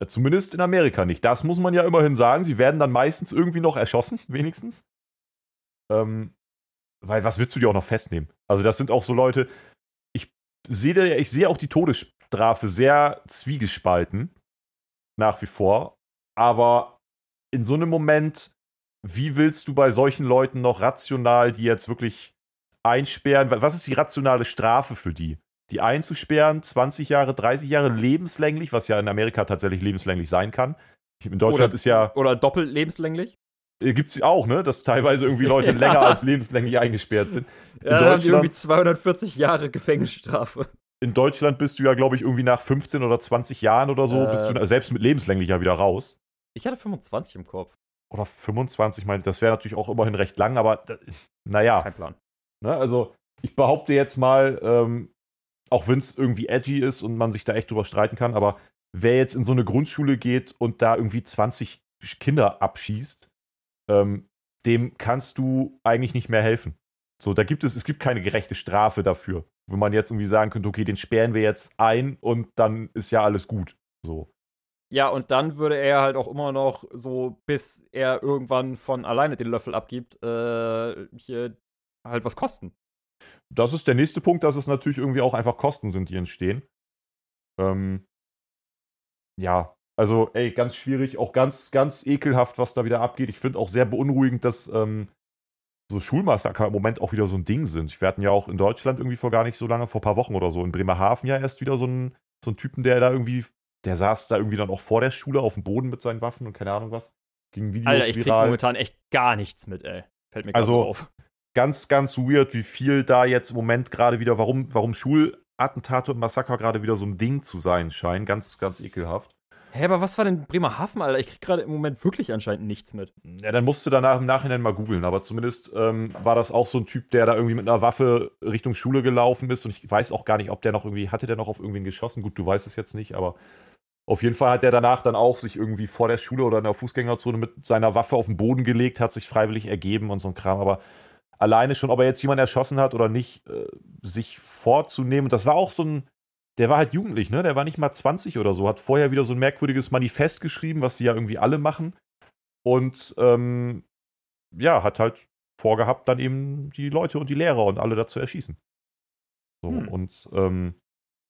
Äh, zumindest in Amerika nicht. Das muss man ja immerhin sagen. Sie werden dann meistens irgendwie noch erschossen, wenigstens. Ähm, weil was willst du dir auch noch festnehmen? Also, das sind auch so Leute. Ich sehe, ich sehe auch die Todesstrafe sehr zwiegespalten. Nach wie vor. Aber in so einem Moment, wie willst du bei solchen Leuten noch rational die jetzt wirklich einsperren? Was ist die rationale Strafe für die? Die einzusperren, 20 Jahre, 30 Jahre lebenslänglich, was ja in Amerika tatsächlich lebenslänglich sein kann. In Deutschland oder, ist ja. Oder doppelt lebenslänglich? Äh, Gibt es auch, ne? Dass teilweise irgendwie Leute ja. länger als lebenslänglich eingesperrt sind. In ja, Deutschland, haben die irgendwie 240 Jahre Gefängnisstrafe. In Deutschland bist du ja, glaube ich, irgendwie nach 15 oder 20 Jahren oder so, äh, bist du selbst mit lebenslänglich ja wieder raus. Ich hatte 25 im Kopf. Oder 25, meine das wäre natürlich auch immerhin recht lang, aber naja. Kein Plan. Ne? Also, ich behaupte jetzt mal, ähm, auch wenn es irgendwie edgy ist und man sich da echt drüber streiten kann, aber wer jetzt in so eine Grundschule geht und da irgendwie 20 Kinder abschießt, ähm, dem kannst du eigentlich nicht mehr helfen. So, da gibt es, es gibt keine gerechte Strafe dafür. Wo man jetzt irgendwie sagen könnte, okay, den sperren wir jetzt ein und dann ist ja alles gut. So. Ja, und dann würde er halt auch immer noch so, bis er irgendwann von alleine den Löffel abgibt, äh, hier halt was kosten. Das ist der nächste Punkt, dass es natürlich irgendwie auch einfach Kosten sind, die entstehen. Ähm, ja, also, ey, ganz schwierig, auch ganz, ganz ekelhaft, was da wieder abgeht. Ich finde auch sehr beunruhigend, dass ähm, so Schulmassaker im Moment auch wieder so ein Ding sind. Wir hatten ja auch in Deutschland irgendwie vor gar nicht so lange, vor ein paar Wochen oder so, in Bremerhaven ja erst wieder so einen, so einen Typen, der da irgendwie, der saß da irgendwie dann auch vor der Schule auf dem Boden mit seinen Waffen und keine Ahnung was. Ging Videos Alter, ich viral. krieg momentan echt gar nichts mit, ey. Fällt mir also, auf ganz, ganz weird, wie viel da jetzt im Moment gerade wieder, warum, warum Schulattentate und Massaker gerade wieder so ein Ding zu sein scheinen. Ganz, ganz ekelhaft. Hä, aber was war denn Bremerhaven, Alter? Ich krieg gerade im Moment wirklich anscheinend nichts mit. Ja, dann musst du danach im Nachhinein mal googeln. Aber zumindest ähm, war das auch so ein Typ, der da irgendwie mit einer Waffe Richtung Schule gelaufen ist. Und ich weiß auch gar nicht, ob der noch irgendwie, hatte der noch auf irgendwen geschossen? Gut, du weißt es jetzt nicht, aber auf jeden Fall hat der danach dann auch sich irgendwie vor der Schule oder in der Fußgängerzone mit seiner Waffe auf den Boden gelegt, hat sich freiwillig ergeben und so ein Kram. Aber alleine schon, ob er jetzt jemanden erschossen hat oder nicht, äh, sich vorzunehmen. das war auch so ein, der war halt jugendlich, ne? Der war nicht mal 20 oder so, hat vorher wieder so ein merkwürdiges Manifest geschrieben, was sie ja irgendwie alle machen. Und ähm, ja, hat halt vorgehabt, dann eben die Leute und die Lehrer und alle dazu erschießen. So, hm. und ähm,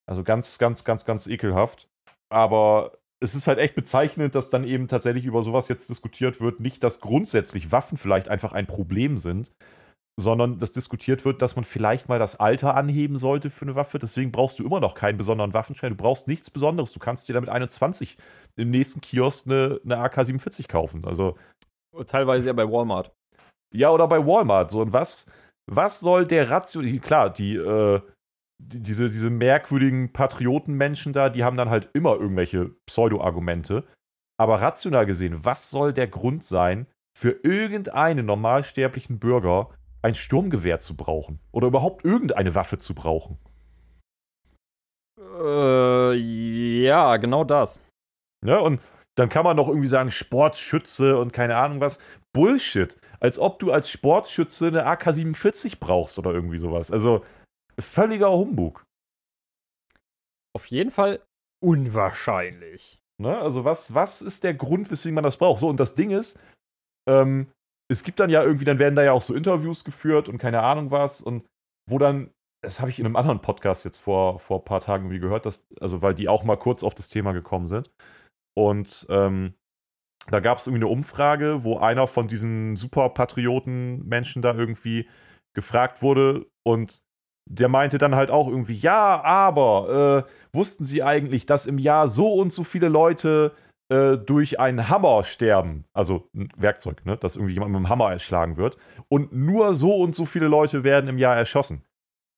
also ganz, ganz, ganz, ganz ekelhaft. Aber es ist halt echt bezeichnend, dass dann eben tatsächlich über sowas jetzt diskutiert wird. Nicht, dass grundsätzlich Waffen vielleicht einfach ein Problem sind, sondern dass diskutiert wird, dass man vielleicht mal das Alter anheben sollte für eine Waffe. Deswegen brauchst du immer noch keinen besonderen Waffenschein. Du brauchst nichts Besonderes. Du kannst dir damit 21 im nächsten Kiosk eine, eine AK-47 kaufen. Also teilweise ja bei Walmart. Ja, oder bei Walmart. So, und was, was soll der Ration. Klar, die, äh, die, diese, diese merkwürdigen Patriotenmenschen da, die haben dann halt immer irgendwelche Pseudo-Argumente. Aber rational gesehen, was soll der Grund sein, für irgendeinen normalsterblichen Bürger ein Sturmgewehr zu brauchen. Oder überhaupt irgendeine Waffe zu brauchen. Äh, ja, genau das. Ja, und dann kann man noch irgendwie sagen, Sportschütze und keine Ahnung was. Bullshit. Als ob du als Sportschütze eine AK-47 brauchst oder irgendwie sowas. Also völliger Humbug. Auf jeden Fall unwahrscheinlich. Ne? Also was, was ist der Grund, weswegen man das braucht? So, und das Ding ist, ähm, es gibt dann ja irgendwie, dann werden da ja auch so Interviews geführt und keine Ahnung was und wo dann, das habe ich in einem anderen Podcast jetzt vor, vor ein paar Tagen irgendwie gehört, dass, also weil die auch mal kurz auf das Thema gekommen sind. Und ähm, da gab es irgendwie eine Umfrage, wo einer von diesen Superpatrioten-Menschen da irgendwie gefragt wurde und der meinte dann halt auch irgendwie, ja, aber äh, wussten Sie eigentlich, dass im Jahr so und so viele Leute äh, durch einen Hammer sterben? Also ein Werkzeug, ne? dass irgendwie jemand mit einem Hammer erschlagen wird. Und nur so und so viele Leute werden im Jahr erschossen.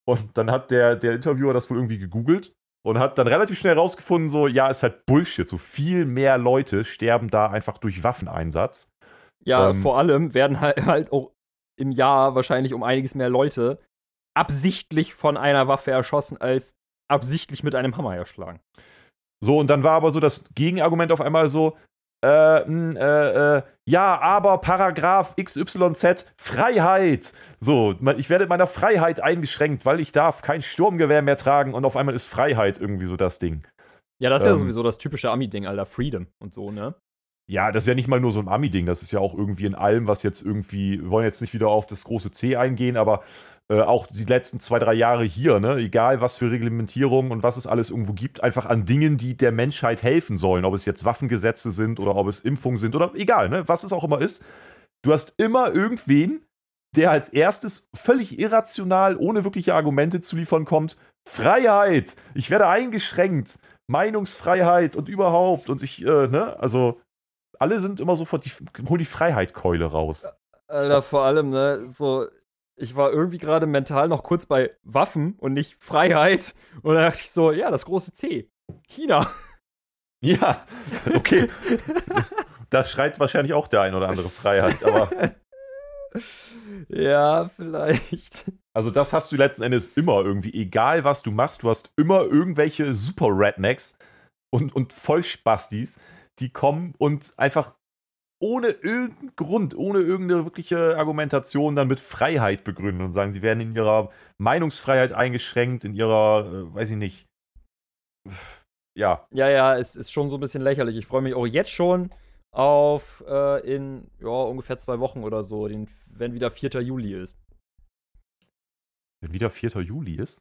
Und dann hat der, der Interviewer das wohl irgendwie gegoogelt und hat dann relativ schnell rausgefunden, so, ja, ist halt Bullshit. So viel mehr Leute sterben da einfach durch Waffeneinsatz. Ja, ähm, vor allem werden halt, halt auch im Jahr wahrscheinlich um einiges mehr Leute absichtlich von einer Waffe erschossen, als absichtlich mit einem Hammer erschlagen. So, und dann war aber so das Gegenargument auf einmal so, äh, äh, äh, ja, aber Paragraph XYZ, Freiheit. So, ich werde meiner Freiheit eingeschränkt, weil ich darf kein Sturmgewehr mehr tragen und auf einmal ist Freiheit irgendwie so das Ding. Ja, das ist ähm, ja sowieso das typische Ami-Ding, Alter, Freedom und so, ne? Ja, das ist ja nicht mal nur so ein Ami-Ding, das ist ja auch irgendwie in allem, was jetzt irgendwie, wir wollen jetzt nicht wieder auf das große C eingehen, aber äh, auch die letzten zwei, drei Jahre hier, ne? egal was für Reglementierungen und was es alles irgendwo gibt, einfach an Dingen, die der Menschheit helfen sollen. Ob es jetzt Waffengesetze sind oder ob es Impfungen sind oder egal, ne? was es auch immer ist. Du hast immer irgendwen, der als erstes völlig irrational, ohne wirkliche Argumente zu liefern kommt. Freiheit! Ich werde eingeschränkt. Meinungsfreiheit und überhaupt. Und ich, äh, ne, also alle sind immer sofort, die, hol die Freiheitkeule raus. Alter, vor allem, ne, so, ich war irgendwie gerade mental noch kurz bei Waffen und nicht Freiheit. Und da dachte ich so, ja, das große C. China. Ja, okay. das schreit wahrscheinlich auch der ein oder andere Freiheit, aber. ja, vielleicht. Also, das hast du letzten Endes immer irgendwie. Egal, was du machst, du hast immer irgendwelche Super-Rednecks und, und Vollspastis, die kommen und einfach ohne irgendeinen Grund, ohne irgendeine wirkliche Argumentation dann mit Freiheit begründen und sagen, sie werden in ihrer Meinungsfreiheit eingeschränkt, in ihrer, äh, weiß ich nicht. Ja. Ja, ja, es ist schon so ein bisschen lächerlich. Ich freue mich auch jetzt schon auf äh, in ja, ungefähr zwei Wochen oder so, den, wenn wieder 4. Juli ist. Wenn wieder 4. Juli ist?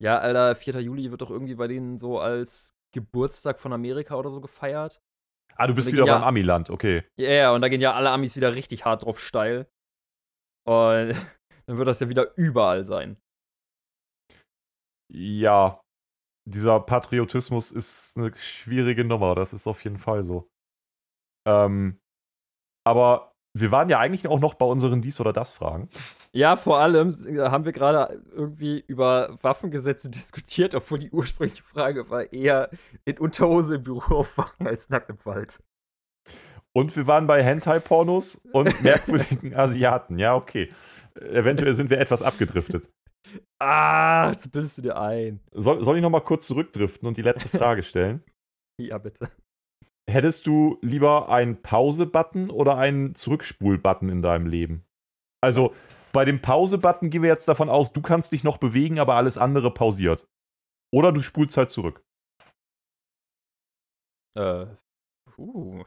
Ja, Alter, 4. Juli wird doch irgendwie bei denen so als Geburtstag von Amerika oder so gefeiert. Ah, du bist wieder ja, beim Amiland, okay. Ja, yeah, und da gehen ja alle Amis wieder richtig hart drauf steil. Und dann wird das ja wieder überall sein. Ja, dieser Patriotismus ist eine schwierige Nummer, das ist auf jeden Fall so. Ähm, aber wir waren ja eigentlich auch noch bei unseren Dies- oder Das-Fragen. Ja, vor allem haben wir gerade irgendwie über Waffengesetze diskutiert, obwohl die ursprüngliche Frage war eher in Unterhose im Büro aufwachen als nackt im Wald. Und wir waren bei Hentai-Pornos und merkwürdigen Asiaten. Ja, okay. Eventuell sind wir etwas abgedriftet. Ah, jetzt bildest du dir ein. Soll, soll ich noch mal kurz zurückdriften und die letzte Frage stellen? ja, bitte. Hättest du lieber einen Pause-Button oder einen Zurückspul-Button in deinem Leben? Also, bei dem Pause-Button gehen wir jetzt davon aus, du kannst dich noch bewegen, aber alles andere pausiert. Oder du spulst halt zurück. Äh. Uh.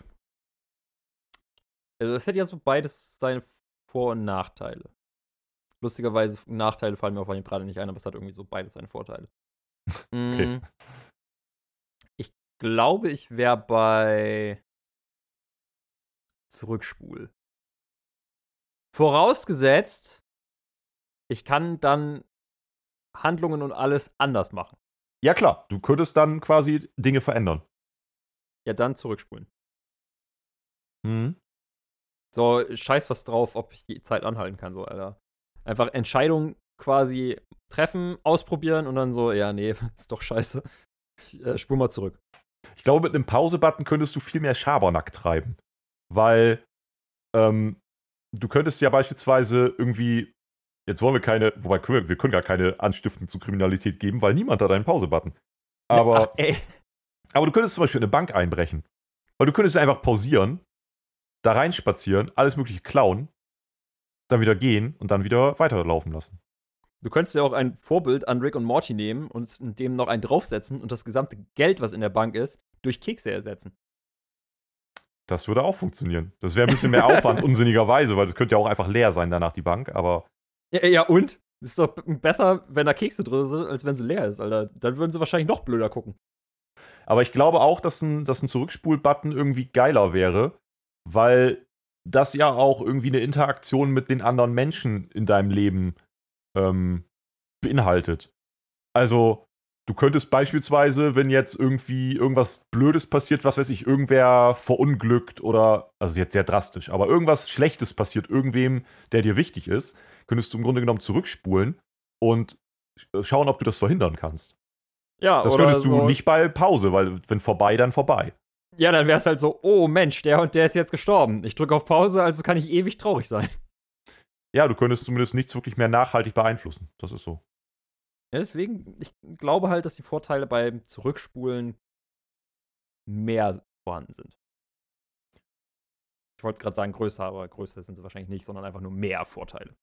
Also, das hätte ja so beides seine Vor- und Nachteile. Lustigerweise, Nachteile fallen mir auf jeden gerade nicht ein, aber es hat irgendwie so beides seine Vorteile. okay. Glaube, ich wäre bei Zurückspul. Vorausgesetzt, ich kann dann Handlungen und alles anders machen. Ja, klar, du könntest dann quasi Dinge verändern. Ja, dann zurückspulen. Mhm. So, scheiß was drauf, ob ich die Zeit anhalten kann, so, Alter. Einfach Entscheidungen quasi treffen, ausprobieren und dann so, ja, nee, ist doch scheiße. Ich, äh, spul mal zurück. Ich glaube, mit einem Pause-Button könntest du viel mehr Schabernack treiben. Weil ähm, du könntest ja beispielsweise irgendwie, jetzt wollen wir keine, wobei wir können gar keine Anstiftung zu Kriminalität geben, weil niemand hat einen Pause-Button. Aber, Ach, aber du könntest zum Beispiel eine Bank einbrechen. Weil du könntest einfach pausieren, da reinspazieren, alles mögliche klauen, dann wieder gehen und dann wieder weiterlaufen lassen. Du könntest ja auch ein Vorbild an Rick und Morty nehmen und dem noch einen draufsetzen und das gesamte Geld, was in der Bank ist, durch Kekse ersetzen. Das würde auch funktionieren. Das wäre ein bisschen mehr Aufwand, unsinnigerweise, weil das könnte ja auch einfach leer sein danach, die Bank, aber. Ja, ja, und? Ist doch besser, wenn da Kekse drin sind, als wenn sie leer ist, Alter. Dann würden sie wahrscheinlich noch blöder gucken. Aber ich glaube auch, dass ein, dass ein Zurückspul-Button irgendwie geiler wäre, weil das ja auch irgendwie eine Interaktion mit den anderen Menschen in deinem Leben ähm, beinhaltet. Also, du könntest beispielsweise, wenn jetzt irgendwie irgendwas Blödes passiert, was weiß ich, irgendwer verunglückt oder, also jetzt sehr drastisch, aber irgendwas Schlechtes passiert irgendwem, der dir wichtig ist, könntest du im Grunde genommen zurückspulen und schauen, ob du das verhindern kannst. Ja, Das könntest du nicht bei Pause, weil wenn vorbei, dann vorbei. Ja, dann wäre es halt so, oh Mensch, der und der ist jetzt gestorben. Ich drücke auf Pause, also kann ich ewig traurig sein. Ja, du könntest zumindest nichts wirklich mehr nachhaltig beeinflussen. Das ist so. Ja, deswegen, ich glaube halt, dass die Vorteile beim Zurückspulen mehr vorhanden sind. Ich wollte gerade sagen größer, aber größer sind sie wahrscheinlich nicht, sondern einfach nur mehr Vorteile.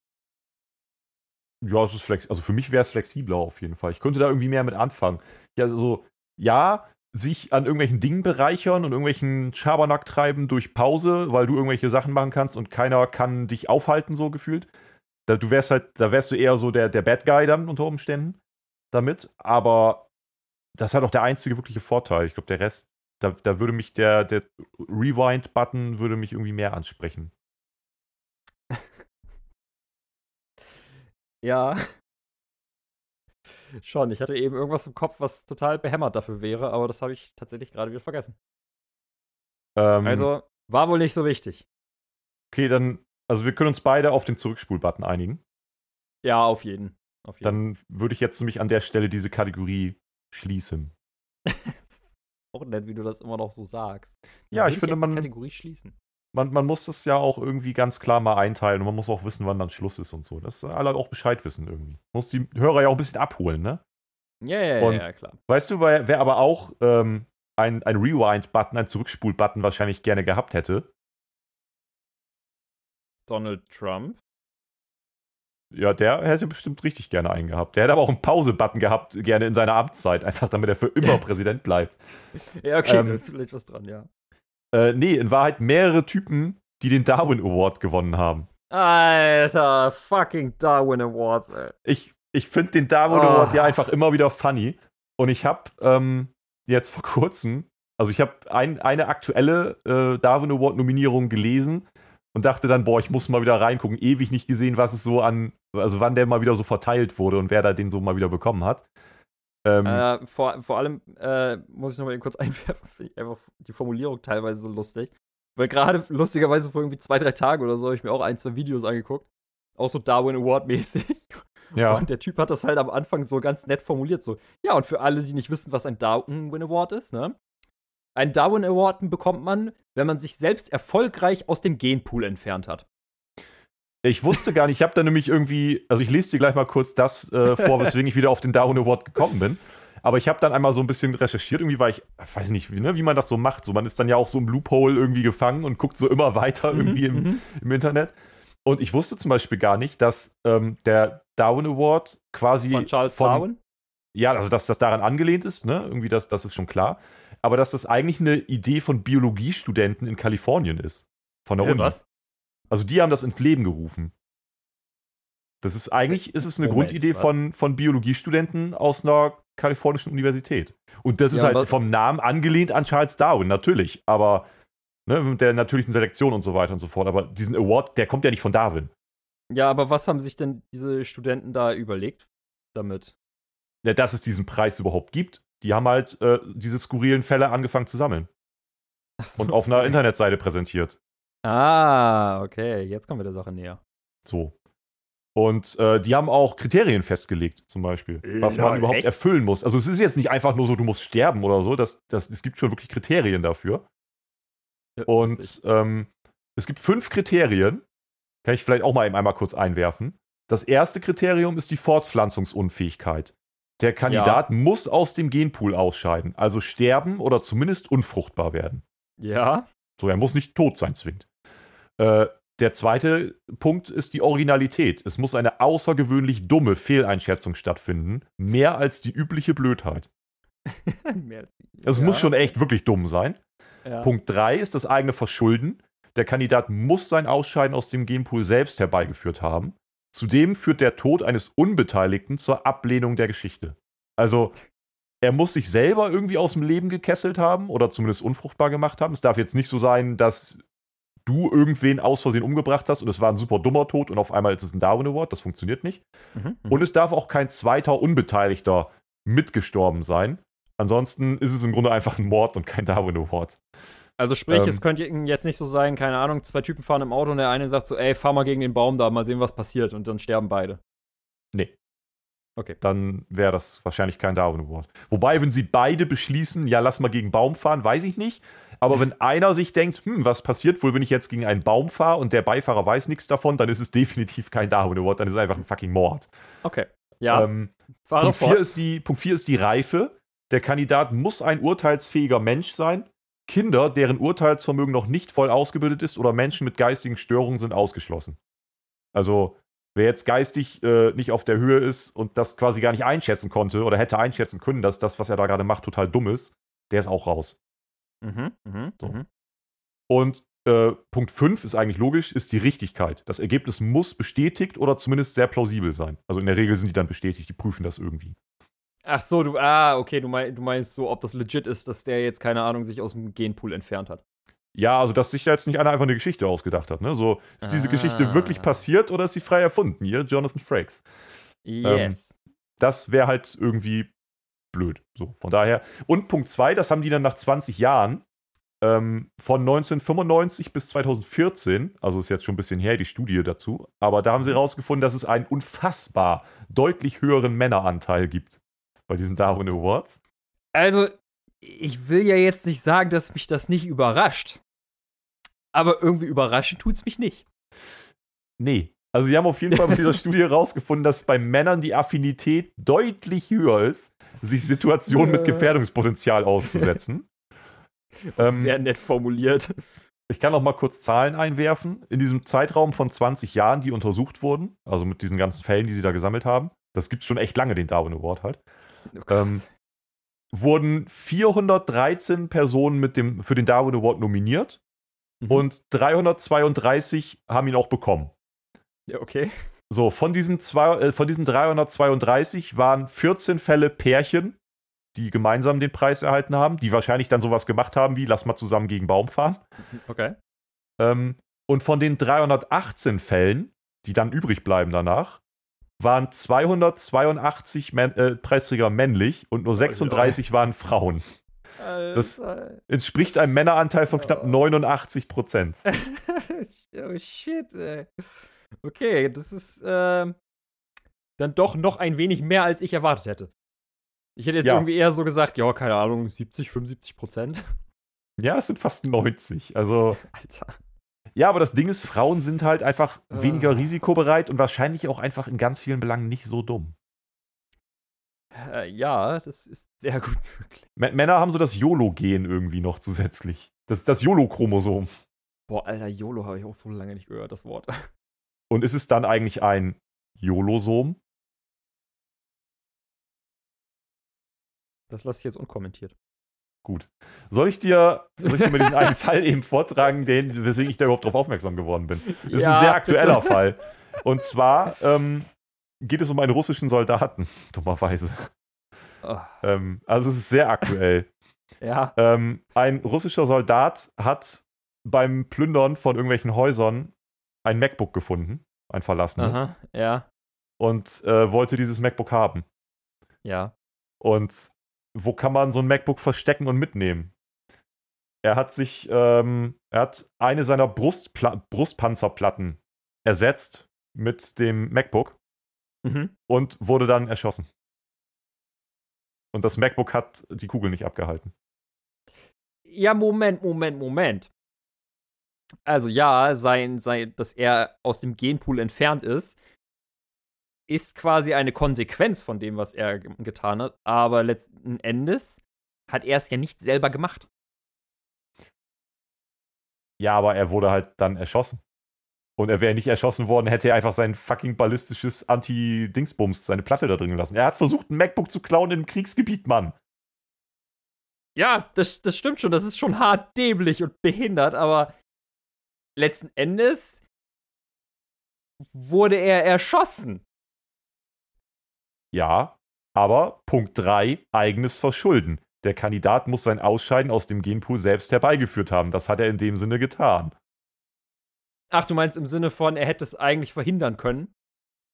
Ja, es ist flex. Also für mich wäre es flexibler auf jeden Fall. Ich könnte da irgendwie mehr mit anfangen. Ja, also, ja, sich an irgendwelchen Dingen bereichern und irgendwelchen Schabernack treiben durch Pause, weil du irgendwelche Sachen machen kannst und keiner kann dich aufhalten, so gefühlt. Da, du wärst halt, da wärst du eher so der, der Bad Guy dann unter Umständen damit. Aber das hat auch der einzige wirkliche Vorteil. Ich glaube, der Rest, da, da würde mich der, der Rewind-Button würde mich irgendwie mehr ansprechen. Ja. Schon, ich hatte eben irgendwas im Kopf, was total behämmert dafür wäre, aber das habe ich tatsächlich gerade wieder vergessen. Ähm, Also, war wohl nicht so wichtig. okay, dann, also wir können uns beide auf den Zurückspul-Button einigen. Ja, auf jeden. Auf jeden. Dann würde ich jetzt nämlich an der Stelle diese Kategorie schließen. auch nett, wie du das immer noch so sagst. Ja, Würde ich finde, man, Kategorie schließen. Man, man muss das ja auch irgendwie ganz klar mal einteilen und man muss auch wissen, wann dann Schluss ist und so. Dass alle auch Bescheid wissen irgendwie. Muss die Hörer ja auch ein bisschen abholen, ne? Ja, ja, ja, Und- ja, klar. Weißt du, wer, wer aber auch ähm, ein, ein Rewind-Button, ein Zurückspul-Button wahrscheinlich gerne gehabt hätte? Donald Trump. Ja, der hätte bestimmt richtig gerne einen gehabt. Der hätte aber auch einen Pause-Button gehabt, gerne in seiner Amtszeit, einfach damit er für immer Präsident bleibt. Ja, okay, Ähm, da ist vielleicht was dran, ja. Äh, nee, in Wahrheit mehrere Typen, die den Darwin Award gewonnen haben. Alter, fucking Darwin Awards, ey. Ich, ich finde den Darwin Oh. Award ja einfach immer wieder funny. Und ich habe ähm, jetzt vor kurzem, also ich habe ein, eine aktuelle äh, Darwin Award-Nominierung gelesen und dachte dann, boah, ich muss mal wieder reingucken. Ewig nicht gesehen, was es so an, also wann der mal wieder so verteilt wurde und wer da den so mal wieder bekommen hat. Ähm, Äh, vor, vor allem äh, muss ich noch mal eben kurz einwerfen, finde ich einfach die Formulierung teilweise so lustig. Weil gerade lustigerweise vor irgendwie zwei, drei Tagen oder so habe ich mir auch ein, zwei Videos angeguckt. Auch so Darwin Award-mäßig. ja. Und der Typ hat das halt am Anfang so ganz nett formuliert. So, ja, und für alle, die nicht wissen, was ein Darwin Award ist, ne? Ein Darwin Award bekommt man, wenn man sich selbst erfolgreich aus dem Genpool entfernt hat. Ich wusste gar nicht, ich habe da nämlich irgendwie, also ich lese dir gleich mal kurz das äh, vor, weswegen ich wieder auf den Darwin Award gekommen bin. Aber ich habe dann einmal so ein bisschen recherchiert, irgendwie, weil ich, weiß nicht, wie, ne, wie man das so macht. So, man ist dann ja auch so im Loophole irgendwie gefangen und guckt so immer weiter irgendwie im, Mhm. im Internet. Und ich wusste zum Beispiel gar nicht, dass ähm, der Darwin Award quasi Von Charles von- Darwin. ja, also dass das daran angelehnt ist, ne? Irgendwie, das, das ist schon klar. Aber dass das eigentlich eine Idee von Biologiestudenten in Kalifornien ist. Von der Hä, Uni. was? Also die haben das ins Leben gerufen. Das ist eigentlich, ist es eine Moment, Grundidee was? von, von Biologiestudenten aus einer kalifornischen Universität. Und das ist Ja, halt was- vom Namen angelehnt an Charles Darwin, natürlich. Aber ne, mit der natürlichen Selektion und so weiter und so fort. Aber diesen Award, der kommt ja nicht von Darwin. Ja, aber was haben sich denn diese Studenten da überlegt damit? Ja, dass es diesen Preis überhaupt gibt. Die haben halt äh, diese skurrilen Fälle angefangen zu sammeln so, und auf einer. Internetseite präsentiert. Ah, okay, jetzt kommen wir der Sache näher. So. Und äh, die haben auch Kriterien festgelegt, zum Beispiel, was man Lol, überhaupt echt? erfüllen muss. Also es ist jetzt nicht einfach nur so, du musst sterben oder so. Das, das, es gibt schon wirklich Kriterien dafür. Ja. Und ähm, es gibt fünf Kriterien. Kann ich vielleicht auch mal eben einmal kurz einwerfen. Das erste Kriterium ist die Fortpflanzungsunfähigkeit. Der Kandidat muss aus dem Genpool ausscheiden, also sterben oder zumindest unfruchtbar werden. ja, So, er muss nicht tot sein, zwingend. Äh, der zweite Punkt ist die Originalität. Es muss eine außergewöhnlich dumme Fehleinschätzung stattfinden, mehr als die übliche Blödheit. Mehr, es ja. muss schon echt wirklich dumm sein. Ja. Punkt 3 ist das eigene Verschulden. Der Kandidat muss sein Ausscheiden aus dem Genpool selbst herbeigeführt haben. Zudem führt der Tod eines Unbeteiligten zur Ablehnung der Geschichte. Also, er muss sich selber irgendwie aus dem Leben gekesselt haben oder zumindest unfruchtbar gemacht haben. Es darf jetzt nicht so sein, dass du irgendwen aus Versehen umgebracht hast und es war ein super dummer Tod und auf einmal ist es ein Darwin Award. Das funktioniert nicht. Mhm, mhm. und es darf auch kein zweiter Unbeteiligter mitgestorben sein. Ansonsten ist es im Grunde einfach ein Mord und kein Darwin Award. Also sprich, ähm, es könnte jetzt nicht so sein, keine Ahnung, zwei Typen fahren im Auto und der eine sagt so, ey, fahr mal gegen den Baum da, mal sehen, was passiert und dann sterben beide. Nee. Okay. Dann wäre das wahrscheinlich kein Darwin Award. Wobei, wenn sie beide beschließen, ja, lass mal gegen Baum fahren, weiß ich nicht. Aber wenn einer sich denkt, hm, was passiert wohl, wenn ich jetzt gegen einen Baum fahre und der Beifahrer weiß nichts davon, dann ist es definitiv kein Darwin Award, dann ist es einfach ein fucking Mord. Okay. Ja. Ähm, Punkt 4 ist, die, Punkt 4 ist die Reife. Der Kandidat muss ein urteilsfähiger Mensch sein. Kinder, deren Urteilsvermögen noch nicht voll ausgebildet ist oder Menschen mit geistigen Störungen sind ausgeschlossen. Also, wer jetzt geistig äh, nicht auf der Höhe ist und das quasi gar nicht einschätzen konnte oder hätte einschätzen können, dass das, was er da gerade macht, total dumm ist, der ist auch raus. Mhm, mh, so. mh. Und äh, Punkt 5 ist eigentlich logisch, ist die Richtigkeit. Das Ergebnis muss bestätigt oder zumindest sehr plausibel sein. Also in der Regel sind die dann bestätigt, die prüfen das irgendwie. Ach so, du, ah, okay, du, mein, du meinst so, ob das legit ist, dass der jetzt, keine Ahnung, sich aus dem Genpool entfernt hat. Ja, also dass sich jetzt nicht einer einfach eine Geschichte ausgedacht hat. Ne? So, ist ah. diese Geschichte wirklich ah. passiert oder ist sie frei erfunden? Hier, Jonathan Frakes. Yes. Ähm, das wäre halt irgendwie blöd. So, von daher. Und Punkt 2, das haben die dann nach 20 Jahren ähm, von 1995 bis 2014, also ist jetzt schon ein bisschen her, die Studie dazu, aber da haben sie herausgefunden, mhm. dass es einen unfassbar deutlich höheren Männeranteil gibt bei diesen Darwin Awards. Also, ich will ja jetzt nicht sagen, dass mich das nicht überrascht. Aber irgendwie überraschen tut es mich nicht. Nee. Also, sie haben auf jeden Fall mit dieser Studie herausgefunden, dass bei Männern die Affinität deutlich höher ist, sich Situationen mit Gefährdungspotenzial auszusetzen. Ähm, Sehr nett formuliert. Ich kann auch mal kurz Zahlen einwerfen. In diesem Zeitraum von 20 Jahren, die untersucht wurden, also mit diesen ganzen Fällen, die sie da gesammelt haben, das gibt es schon echt lange, den Darwin Award halt, oh, ähm, wurden 413 Personen mit dem, für den Darwin Award nominiert mhm. und 332 haben ihn auch bekommen. Ja, okay. So, von diesen, zwei, äh, von diesen 332 waren 14 Fälle Pärchen, die gemeinsam den Preis erhalten haben, die wahrscheinlich dann sowas gemacht haben wie, lass mal zusammen gegen Baum fahren. Okay. Ähm, und von den 318 Fällen, die dann übrig bleiben danach, waren 282 Män äh, Preisträger männlich und nur 36 oh, waren Frauen. Das entspricht einem Männeranteil von knapp 89 Prozent. oh shit, ey. Okay, das ist äh, dann doch noch ein wenig mehr, als ich erwartet hätte. Ich hätte jetzt ja. irgendwie eher so gesagt, ja, keine Ahnung, 70, 75 Prozent. Ja, es sind fast 90. Also. Alter. Ja, aber das Ding ist, Frauen sind halt einfach uh. weniger risikobereit und wahrscheinlich auch einfach in ganz vielen Belangen nicht so dumm. Äh, ja, das ist sehr gut möglich. M Männer haben so das YOLO-Gen irgendwie noch zusätzlich. Das, das YOLO-Chromosom. Boah, Alter, YOLO habe ich auch so lange nicht gehört, das Wort. Und ist es dann eigentlich ein YOLOSOM? Das lasse ich jetzt unkommentiert. Gut. Soll ich dir, soll ich dir mal diesen einen Fall eben vortragen, den, weswegen ich da überhaupt drauf aufmerksam geworden bin? Ist ja, ein sehr aktueller bitte. Fall. Und zwar ähm, geht es um einen russischen Soldaten, dummerweise. Oh. Ähm, also es ist sehr aktuell. ja. Ähm, ein russischer Soldat hat beim Plündern von irgendwelchen Häusern ein MacBook gefunden, ein verlassenes. Aha, ja. Und äh, wollte dieses MacBook haben. Ja. Und wo kann man so ein MacBook verstecken und mitnehmen? Er hat sich, ähm, er hat eine seiner Brustpla Brustpanzerplatten ersetzt mit dem MacBook mhm. und wurde dann erschossen. Und das MacBook hat die Kugel nicht abgehalten. Ja, Moment, Moment, Moment. Also ja, sein, sein, dass er aus dem Genpool entfernt ist, ist quasi eine Konsequenz von dem, was er getan hat. Aber letzten Endes hat er es ja nicht selber gemacht. Ja, aber er wurde halt dann erschossen. Und er wäre nicht erschossen worden, hätte er einfach sein fucking ballistisches Anti-Dingsbums, seine Platte da drin gelassen. Er hat versucht, ein MacBook zu klauen im Kriegsgebiet, Mann. Ja, das, das stimmt schon. Das ist schon hart dämlich und behindert, aber letzten Endes wurde er erschossen. Ja, aber Punkt 3, eigenes Verschulden. Der Kandidat muss sein Ausscheiden aus dem Genpool selbst herbeigeführt haben. Das hat er in dem Sinne getan. Ach, du meinst im Sinne von, er hätte es eigentlich verhindern können?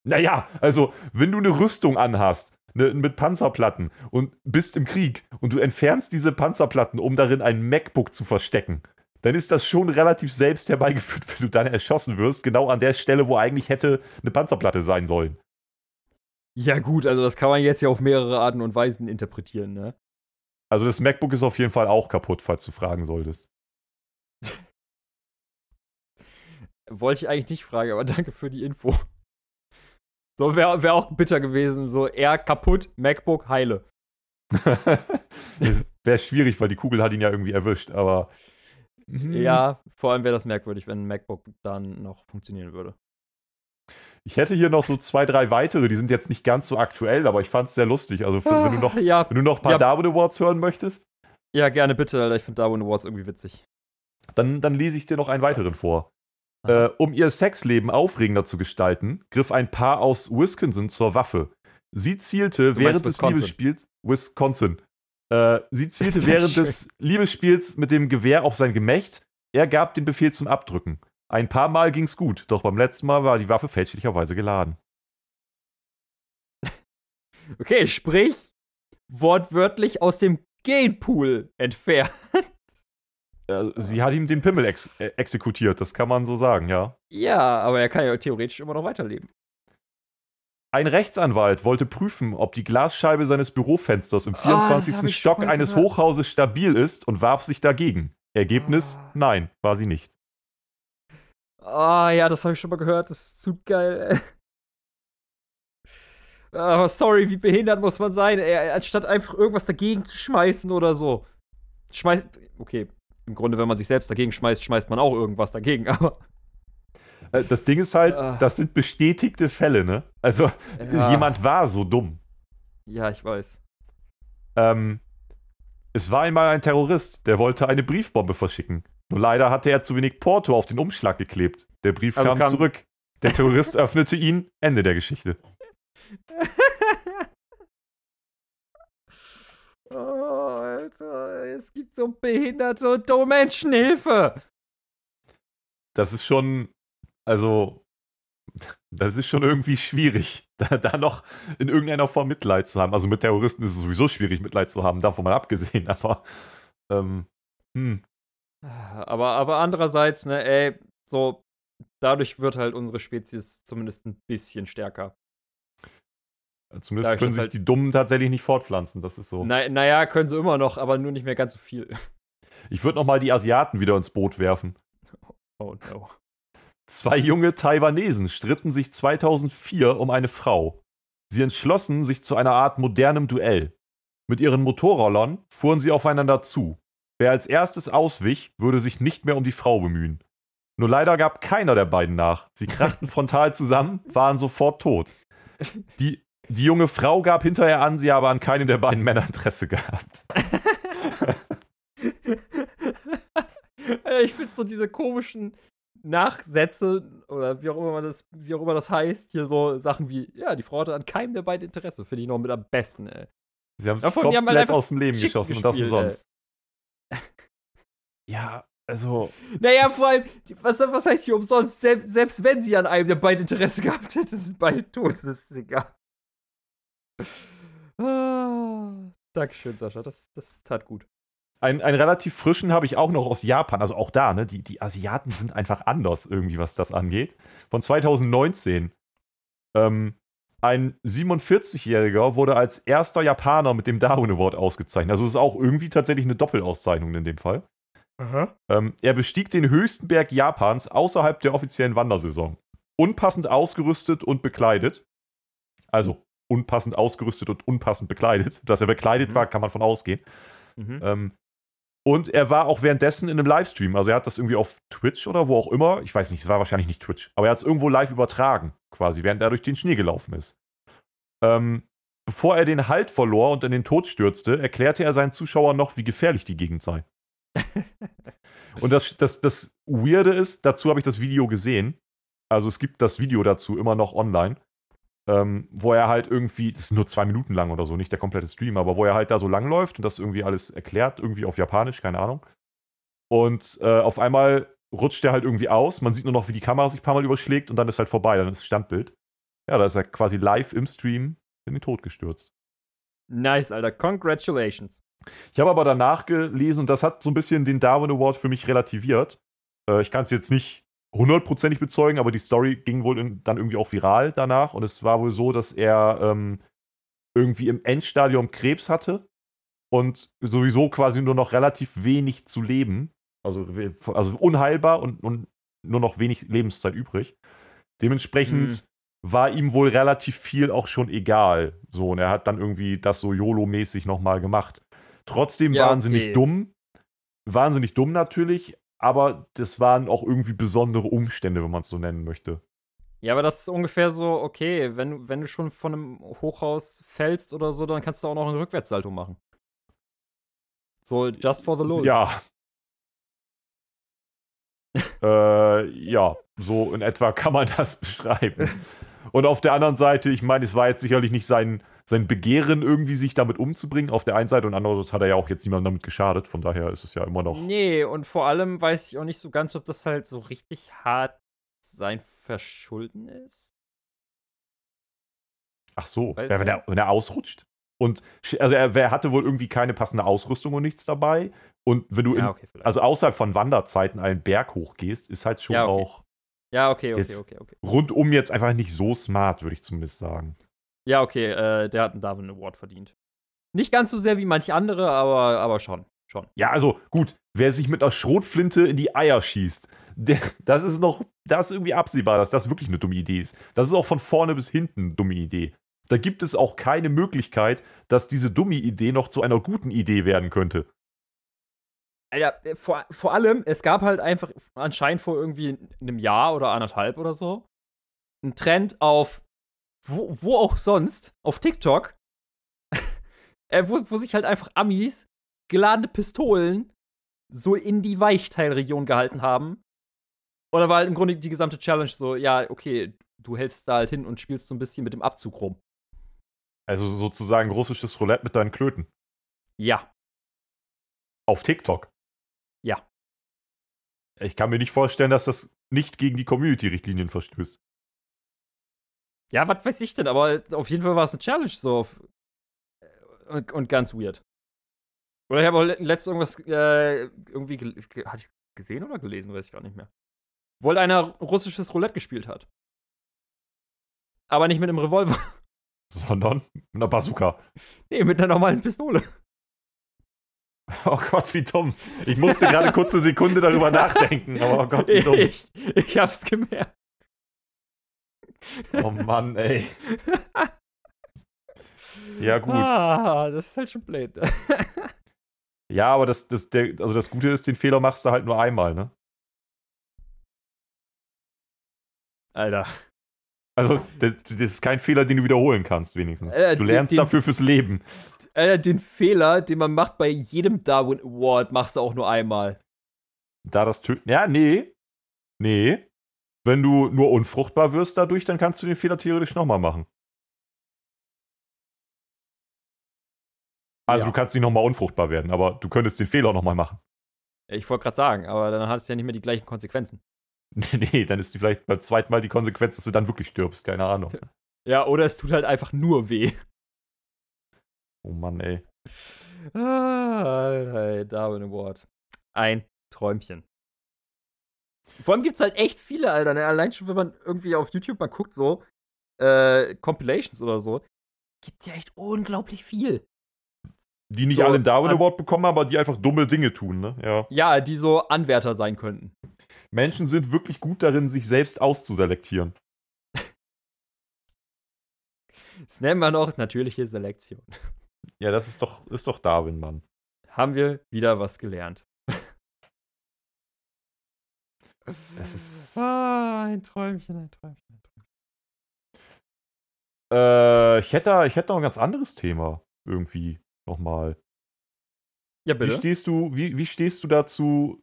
Naja, also, wenn du eine Rüstung anhast, ne, mit Panzerplatten und bist im Krieg und du entfernst diese Panzerplatten, um darin ein MacBook zu verstecken, dann ist das schon relativ selbst herbeigeführt, wenn du dann erschossen wirst, genau an der Stelle, wo eigentlich hätte eine Panzerplatte sein sollen. Ja, gut, also das kann man jetzt ja auf mehrere Arten und Weisen interpretieren, ne? Also das MacBook ist auf jeden Fall auch kaputt, falls du fragen solltest. Wollte ich eigentlich nicht fragen, aber danke für die Info. So wäre wär auch bitter gewesen, so er kaputt, MacBook heile. wäre schwierig, weil die Kugel hat ihn ja irgendwie erwischt, aber. Hm. Ja, vor allem wäre das merkwürdig, wenn ein MacBook dann noch funktionieren würde. Ich hätte hier noch so zwei, drei weitere, die sind jetzt nicht ganz so aktuell, aber ich fand es sehr lustig. Also, für, wenn, du noch, ja, wenn du noch ein paar ja. Darwin Awards hören möchtest. Ja, gerne bitte, Alter. Ich finde Darwin Awards irgendwie witzig. Dann, dann lese ich dir noch einen weiteren vor. Äh, um ihr Sexleben aufregender zu gestalten, griff ein Paar aus Wisconsin zur Waffe. Sie zielte während des Liebesspiels. Wisconsin. Äh, sie zielte während des Liebesspiels mit dem Gewehr auf sein Gemächt. Er gab den Befehl zum Abdrücken. Ein paar Mal ging's gut, doch beim letzten Mal war die Waffe fälschlicherweise geladen. Okay, sprich wortwörtlich aus dem Genpool entfernt. Äh, sie hat ihm den Pimmel ex äh, exekutiert, das kann man so sagen, ja. Ja, aber er kann ja theoretisch immer noch weiterleben. Ein Rechtsanwalt wollte prüfen, ob die Glasscheibe seines Bürofensters im 24. Oh, Stock eines gehört. Hochhauses stabil ist und warf sich dagegen. Ergebnis: oh. Nein, war sie nicht. Ah, oh, ja, das habe ich schon mal gehört. Das ist zu geil. Aber sorry, wie behindert muss man sein, ey, anstatt einfach irgendwas dagegen zu schmeißen oder so. Schmeißt. Okay, im Grunde, wenn man sich selbst dagegen schmeißt, schmeißt man auch irgendwas dagegen, aber. Äh, das Ding ist halt, uh, das sind bestätigte Fälle, ne? Also, ja. jemand war so dumm. Ja, ich weiß. Ähm, es war einmal ein Terrorist, der wollte eine Briefbombe verschicken. Nur leider hatte er zu wenig Porto auf den Umschlag geklebt. Der Brief also kam, kam zurück. Der Terrorist öffnete ihn. Ende der Geschichte. Oh, Alter, es gibt so behinderte und dumme Menschenhilfe. Das ist schon, also, das ist schon irgendwie schwierig, da, da, noch in irgendeiner Form Mitleid zu haben. Also mit Terroristen ist es sowieso schwierig, Mitleid zu haben, davon mal abgesehen, aber, ähm, hm. Aber, aber andererseits, ne, ey, so, dadurch wird halt unsere Spezies zumindest ein bisschen stärker. Zumindest Dadurch, können sich halt die Dummen tatsächlich nicht fortpflanzen, das ist so. Na, naja, können sie immer noch, aber nur nicht mehr ganz so viel. Ich würde nochmal die Asiaten wieder ins Boot werfen. Oh no. Zwei junge Taiwanesen stritten sich 2004 um eine Frau. Sie entschlossen sich zu einer Art modernem Duell. Mit ihren Motorrollern fuhren sie aufeinander zu. Wer als erstes auswich, würde sich nicht mehr um die Frau bemühen. Nur leider gab keiner der beiden nach. Sie krachten frontal zusammen, waren sofort tot. Die, die junge Frau gab hinterher an, sie habe an keinem der beiden Männer Interesse gehabt. ich finde so diese komischen Nachsätze oder wie auch immer das, wie auch immer das heißt, hier so Sachen wie, ja, die Frau hatte an keinem der beiden Interesse, finde ich noch mit am besten, ey. Sie haben sich komplett haben halt aus dem Leben geschossen gespielt, und das umsonst. Ja, also. Naja, vor allem, was, was heißt hier umsonst? Selbst, selbst wenn sie an einem der beiden Interesse gehabt hätte, sind beide tot, das ist egal. Ah, Dankeschön, Sascha. Das, das tat gut. Ein, einen relativ frischen habe ich auch noch aus Japan. Also auch da, ne? Die, die Asiaten sind einfach anders irgendwie, was das angeht. Von 2019. Ähm, ein 47-Jähriger wurde als erster Japaner mit dem Darwin Award ausgezeichnet. Also es ist auch irgendwie tatsächlich eine Doppelauszeichnung in dem Fall. Ähm, er bestieg den höchsten Berg Japans außerhalb der offiziellen Wandersaison. Unpassend ausgerüstet und bekleidet. Also unpassend ausgerüstet und unpassend bekleidet. Dass er bekleidet mhm. war, kann man von ausgehen. Mhm. Ähm, und er war auch währenddessen in einem Livestream. Also er hat das irgendwie auf Twitch oder wo auch immer. Ich weiß nicht, es war wahrscheinlich nicht Twitch. Aber er hat es irgendwo live übertragen, quasi, während er durch den Schnee gelaufen ist. Ähm, bevor er den Halt verlor und in den Tod stürzte, erklärte er seinen Zuschauern noch, wie gefährlich die Gegend sei. und das, das, das Weirde ist, dazu habe ich das Video gesehen. Also es gibt das Video dazu immer noch online ähm, wo er halt irgendwie, das ist nur zwei Minuten lang oder so, nicht der komplette Stream, aber wo er halt da so lang läuft und das irgendwie alles erklärt, irgendwie auf Japanisch, keine Ahnung. Und äh, auf einmal rutscht er halt irgendwie aus, man sieht nur noch, wie die Kamera sich ein paar Mal überschlägt und dann ist halt vorbei, dann ist Standbild. Ja, da ist er quasi live im Stream in den Tod gestürzt. Nice, Alter. Congratulations. Ich habe aber danach gelesen und das hat so ein bisschen den Darwin Award für mich relativiert. Äh, ich kann es jetzt nicht hundertprozentig bezeugen, aber die Story ging wohl in, dann irgendwie auch viral danach und es war wohl so, dass er ähm, irgendwie im Endstadium Krebs hatte und sowieso quasi nur noch relativ wenig zu leben, also, also unheilbar und, und nur noch wenig Lebenszeit übrig. Dementsprechend mhm. war ihm wohl relativ viel auch schon egal. So, und er hat dann irgendwie das so YOLO-mäßig nochmal gemacht. Trotzdem ja, wahnsinnig okay. dumm. Wahnsinnig dumm natürlich, aber das waren auch irgendwie besondere Umstände, wenn man es so nennen möchte. Ja, aber das ist ungefähr so, okay, wenn, wenn du schon von einem Hochhaus fällst oder so, dann kannst du auch noch einen Rückwärtssalto machen. So, just for the lulz. Ja. äh, ja, so in etwa kann man das beschreiben. Und auf der anderen Seite, ich meine, es war jetzt sicherlich nicht sein, sein Begehren, irgendwie sich damit umzubringen, auf der einen Seite und andererseits hat er ja auch jetzt niemandem damit geschadet, von daher ist es ja immer noch. Nee, und vor allem weiß ich auch nicht so ganz, ob das halt so richtig hart sein Verschulden ist. Ach so, ja, wenn, er, wenn er ausrutscht. Und also er, er, hatte wohl irgendwie keine passende Ausrüstung und nichts dabei. Und wenn du, ja, okay, also außerhalb von Wanderzeiten einen Berg hochgehst, ist halt schon ja, okay. auch ja, okay, okay, okay, okay. Rundum jetzt einfach nicht so smart, würde ich zumindest sagen. Ja, okay, äh, der hat einen Darwin Award verdient. Nicht ganz so sehr wie manche andere, aber, aber schon. schon. Ja, also gut, wer sich mit einer Schrotflinte in die Eier schießt, der, das ist noch, das ist irgendwie absehbar, dass das wirklich eine dumme Idee ist. Das ist auch von vorne bis hinten eine dumme Idee. Da gibt es auch keine Möglichkeit, dass diese dumme Idee noch zu einer guten Idee werden könnte. Ja, äh, vor, vor allem, es gab halt einfach anscheinend vor irgendwie einem Jahr oder anderthalb oder so einen Trend auf, wo, wo auch sonst, auf TikTok, äh, wo, wo sich halt einfach Amis geladene Pistolen so in die Weichteilregion gehalten haben. Oder war halt im Grunde die gesamte Challenge so, ja, okay, du hältst da halt hin und spielst so ein bisschen mit dem Abzug rum. Also sozusagen russisches Roulette mit deinen Klöten. Ja. Auf TikTok. Ja. Ich kann mir nicht vorstellen, dass das nicht gegen die Community-Richtlinien verstößt. Ja, was weiß ich denn, aber auf jeden Fall war es eine Challenge so. Und, und ganz weird. Oder ich habe auch letztens irgendwas äh, irgendwie hatte ich gesehen oder gelesen, weiß ich gar nicht mehr. Wohl einer russisches Roulette gespielt hat. Aber nicht mit einem Revolver. Sondern mit einer Bazooka. Nee, mit einer normalen Pistole. Oh Gott, wie dumm. Ich musste gerade kurz eine Sekunde darüber nachdenken, aber oh Gott, wie dumm. Ich, ich hab's gemerkt. Oh Mann, ey. Ja, gut. Ah, das ist halt schon blöd. ja, aber das, das, der, also das Gute ist, den Fehler machst du halt nur einmal, ne? Alter. Also, das, das ist kein Fehler, den du wiederholen kannst, wenigstens. Äh, du lernst den, dafür fürs Leben. Äh, den Fehler, den man macht bei jedem Darwin Award, machst du auch nur einmal. Da das Töten. Ja, nee. Nee. Wenn du nur unfruchtbar wirst dadurch, dann kannst du den Fehler theoretisch nochmal machen. Also ja. du kannst nicht nochmal unfruchtbar werden, aber du könntest den Fehler nochmal machen. Ich wollte gerade sagen, aber dann hat es ja nicht mehr die gleichen Konsequenzen. Nee, nee, dann ist vielleicht beim zweiten Mal die Konsequenz, dass du dann wirklich stirbst, keine Ahnung. Ja, oder es tut halt einfach nur weh. Oh Mann, ey. Ah, Alter, Darwin Award. Ein Träumchen. Vor allem gibt es halt echt viele, Alter. Ne? Allein schon, wenn man irgendwie auf YouTube mal guckt, so äh, Compilations oder so, gibt es ja echt unglaublich viel. Die nicht so, alle einen Darwin Award bekommen, aber die einfach dumme Dinge tun, ne? Ja. ja, die so Anwärter sein könnten. Menschen sind wirklich gut darin, sich selbst auszuselektieren. Das nennen wir noch natürliche Selektion. Ja, das ist doch, ist doch Darwin, Mann. Haben wir wieder was gelernt. Das ist. Ah, ein Träumchen, ein Träumchen, ein Träumchen. Äh, ich hätte, ich hätte noch ein ganz anderes Thema irgendwie nochmal. Ja, Wie bitte. stehst du, wie, wie stehst du dazu,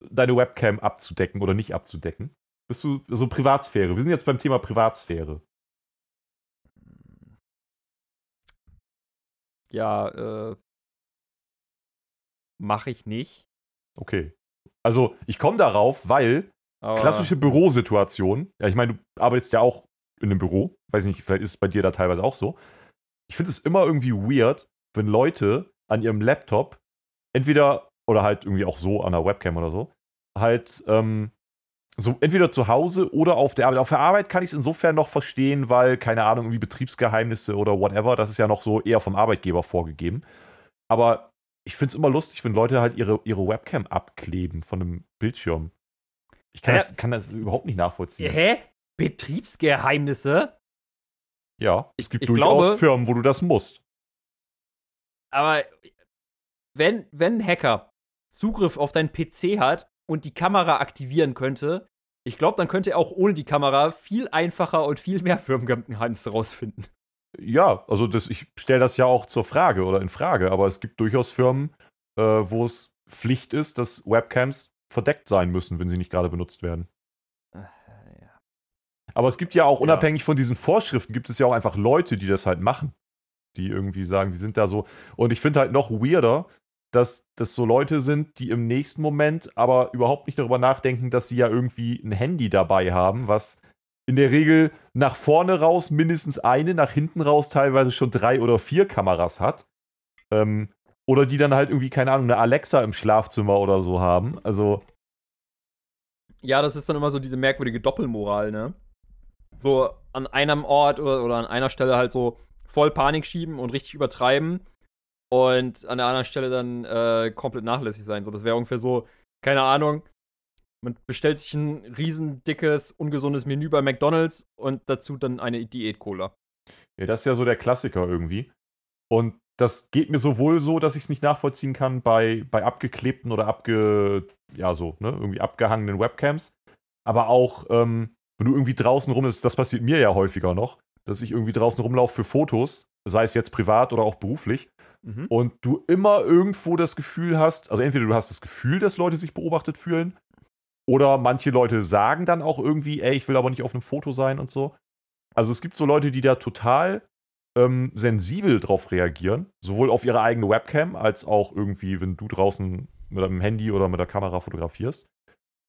deine Webcam abzudecken oder nicht abzudecken? Bist du so Privatsphäre? Wir sind jetzt beim Thema Privatsphäre. Ja, äh. Mache ich nicht. Okay. Also, ich komme darauf, weil Aber klassische Bürosituation, ja, ich meine, du arbeitest ja auch in einem Büro, weiß nicht, vielleicht ist es bei dir da teilweise auch so. Ich finde es immer irgendwie weird, wenn Leute an ihrem Laptop entweder oder halt irgendwie auch so an der Webcam oder so, halt ähm, so entweder zu Hause oder auf der Arbeit. Auf der Arbeit kann ich es insofern noch verstehen, weil, keine Ahnung, irgendwie Betriebsgeheimnisse oder whatever, das ist ja noch so eher vom Arbeitgeber vorgegeben. Aber ich finde es immer lustig, wenn Leute halt ihre, ihre Webcam abkleben von einem Bildschirm. Ich kann, Ja. das, kann das überhaupt nicht nachvollziehen. Hä? Betriebsgeheimnisse? Ja, Ich- es gibt durchaus glaube- Firmen, wo du das musst. Aber wenn, wenn ein Hacker Zugriff auf deinen PC hat und die Kamera aktivieren könnte, ich glaube, dann könnte er auch ohne die Kamera viel einfacher und viel mehr Firmengeheimnisse rausfinden. Ja, also das, ich stelle das ja auch zur Frage oder in Frage, aber es gibt durchaus Firmen, äh, wo es Pflicht ist, dass Webcams verdeckt sein müssen, wenn sie nicht gerade benutzt werden. Aber es gibt ja auch, Ja. unabhängig von diesen Vorschriften, gibt es ja auch einfach Leute, die das halt machen. Die irgendwie sagen, die sind da so. Und ich finde halt noch weirder, dass das so Leute sind, die im nächsten Moment aber überhaupt nicht darüber nachdenken, dass sie ja irgendwie ein Handy dabei haben, was in der Regel nach vorne raus mindestens eine, nach hinten raus teilweise schon drei oder vier Kameras hat. Ähm, oder die dann halt irgendwie, keine Ahnung, eine Alexa im Schlafzimmer oder so haben. Also, Ja, das ist dann immer so diese merkwürdige Doppelmoral, ne? So an einem Ort oder, oder an einer Stelle halt so voll Panik schieben und richtig übertreiben und an der anderen Stelle dann äh, komplett nachlässig sein. So, das wäre ungefähr so, keine Ahnung, man bestellt sich ein riesen dickes, ungesundes Menü bei McDonalds und dazu dann eine Diät-Cola. Ja, das ist ja so der Klassiker irgendwie. Und das geht mir sowohl so, dass ich es nicht nachvollziehen kann bei, bei abgeklebten oder abge, ja, so, ne, irgendwie abgehangenen Webcams. Aber auch, ähm, wenn du irgendwie draußen rum ist, das passiert mir ja häufiger noch, dass ich irgendwie draußen rumlaufe für Fotos, sei es jetzt privat oder auch beruflich, Mhm. und du immer irgendwo das Gefühl hast, also entweder du hast das Gefühl, dass Leute sich beobachtet fühlen, oder manche Leute sagen dann auch irgendwie, ey, ich will aber nicht auf einem Foto sein und so. Also es gibt so Leute, die da total ähm, sensibel drauf reagieren, sowohl auf ihre eigene Webcam als auch irgendwie, wenn du draußen mit deinem Handy oder mit der Kamera fotografierst.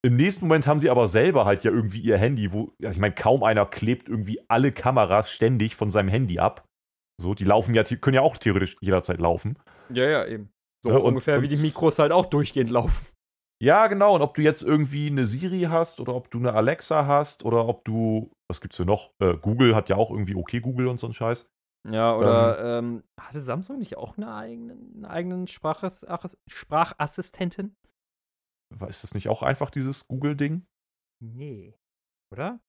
Im nächsten Moment haben sie aber selber halt ja irgendwie ihr Handy, wo, also ich meine, kaum einer klebt irgendwie alle Kameras ständig von seinem Handy ab. So, die laufen ja, können ja auch theoretisch jederzeit laufen. Ja, ja, eben. So Ja, und- ungefähr wie die Mikros halt auch durchgehend laufen. Ja, genau. Und ob du jetzt irgendwie eine Siri hast oder ob du eine Alexa hast oder ob du, was gibt's denn noch? Äh, Google hat ja auch irgendwie okay Google und so ein Scheiß. Ja, oder ähm, hatte Samsung nicht auch eine eigene, einen eigenen Sprachass Achas- Sprachassistenten? Ist das nicht auch einfach dieses Google-Ding? Nee. Oder?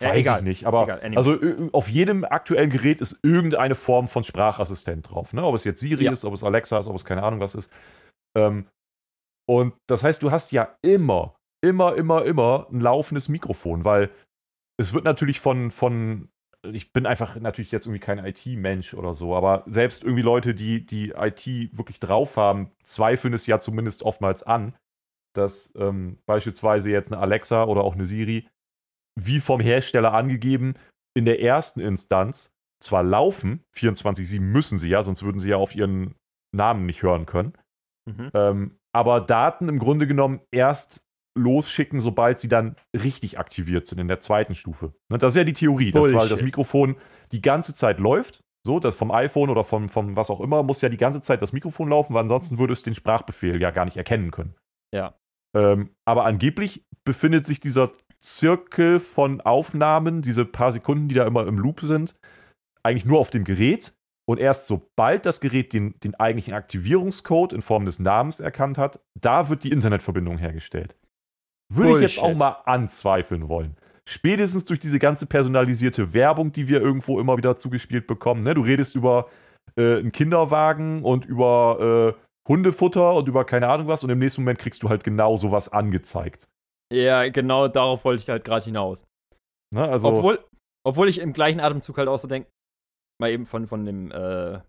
Ja, Weiß egal. ich nicht. Aber Egal, anyway. also auf jedem aktuellen Gerät ist irgendeine Form von Sprachassistent drauf. Ne? Ob es jetzt Siri Ja. ist, ob es Alexa ist, ob es keine Ahnung was ist. Ähm, und das heißt, du hast ja immer, immer, immer, immer ein laufendes Mikrofon, weil es wird natürlich von, von ich bin einfach natürlich jetzt irgendwie kein IT-Mensch oder so, aber selbst irgendwie Leute, die die IT wirklich drauf haben, zweifeln es ja zumindest oftmals an, dass ähm, beispielsweise jetzt eine Alexa oder auch eine Siri, wie vom Hersteller angegeben, in der ersten Instanz zwar laufen, 24-7 müssen sie ja, sonst würden sie ja auf ihren Namen nicht hören können, Mhm. ähm, aber Daten im Grunde genommen erst losschicken, sobald sie dann richtig aktiviert sind in der zweiten Stufe. Ne, Das ist ja die Theorie, dass Bullshit. weil das Mikrofon die ganze Zeit läuft. So, das vom iPhone oder vom, vom was auch immer, muss ja die ganze Zeit das Mikrofon laufen, weil ansonsten würde es den Sprachbefehl ja gar nicht erkennen können. Ja. Ähm, aber angeblich befindet sich dieser Zirkel von Aufnahmen, diese paar Sekunden, die da immer im Loop sind, eigentlich nur auf dem Gerät. Und erst sobald das Gerät den, den eigentlichen Aktivierungscode in Form des Namens erkannt hat, da wird die Internetverbindung hergestellt. Würde ich jetzt auch Bullshit. mal anzweifeln wollen. Spätestens durch diese ganze personalisierte Werbung, die wir irgendwo immer wieder zugespielt bekommen. Ne? Du redest über äh, einen Kinderwagen und über äh, Hundefutter und über keine Ahnung was und im nächsten Moment kriegst du halt genau sowas angezeigt. Ja, genau darauf wollte ich halt gerade hinaus. Ne? Also, obwohl, Obwohl ich im gleichen Atemzug halt auch so denke, mal eben von, von dem äh,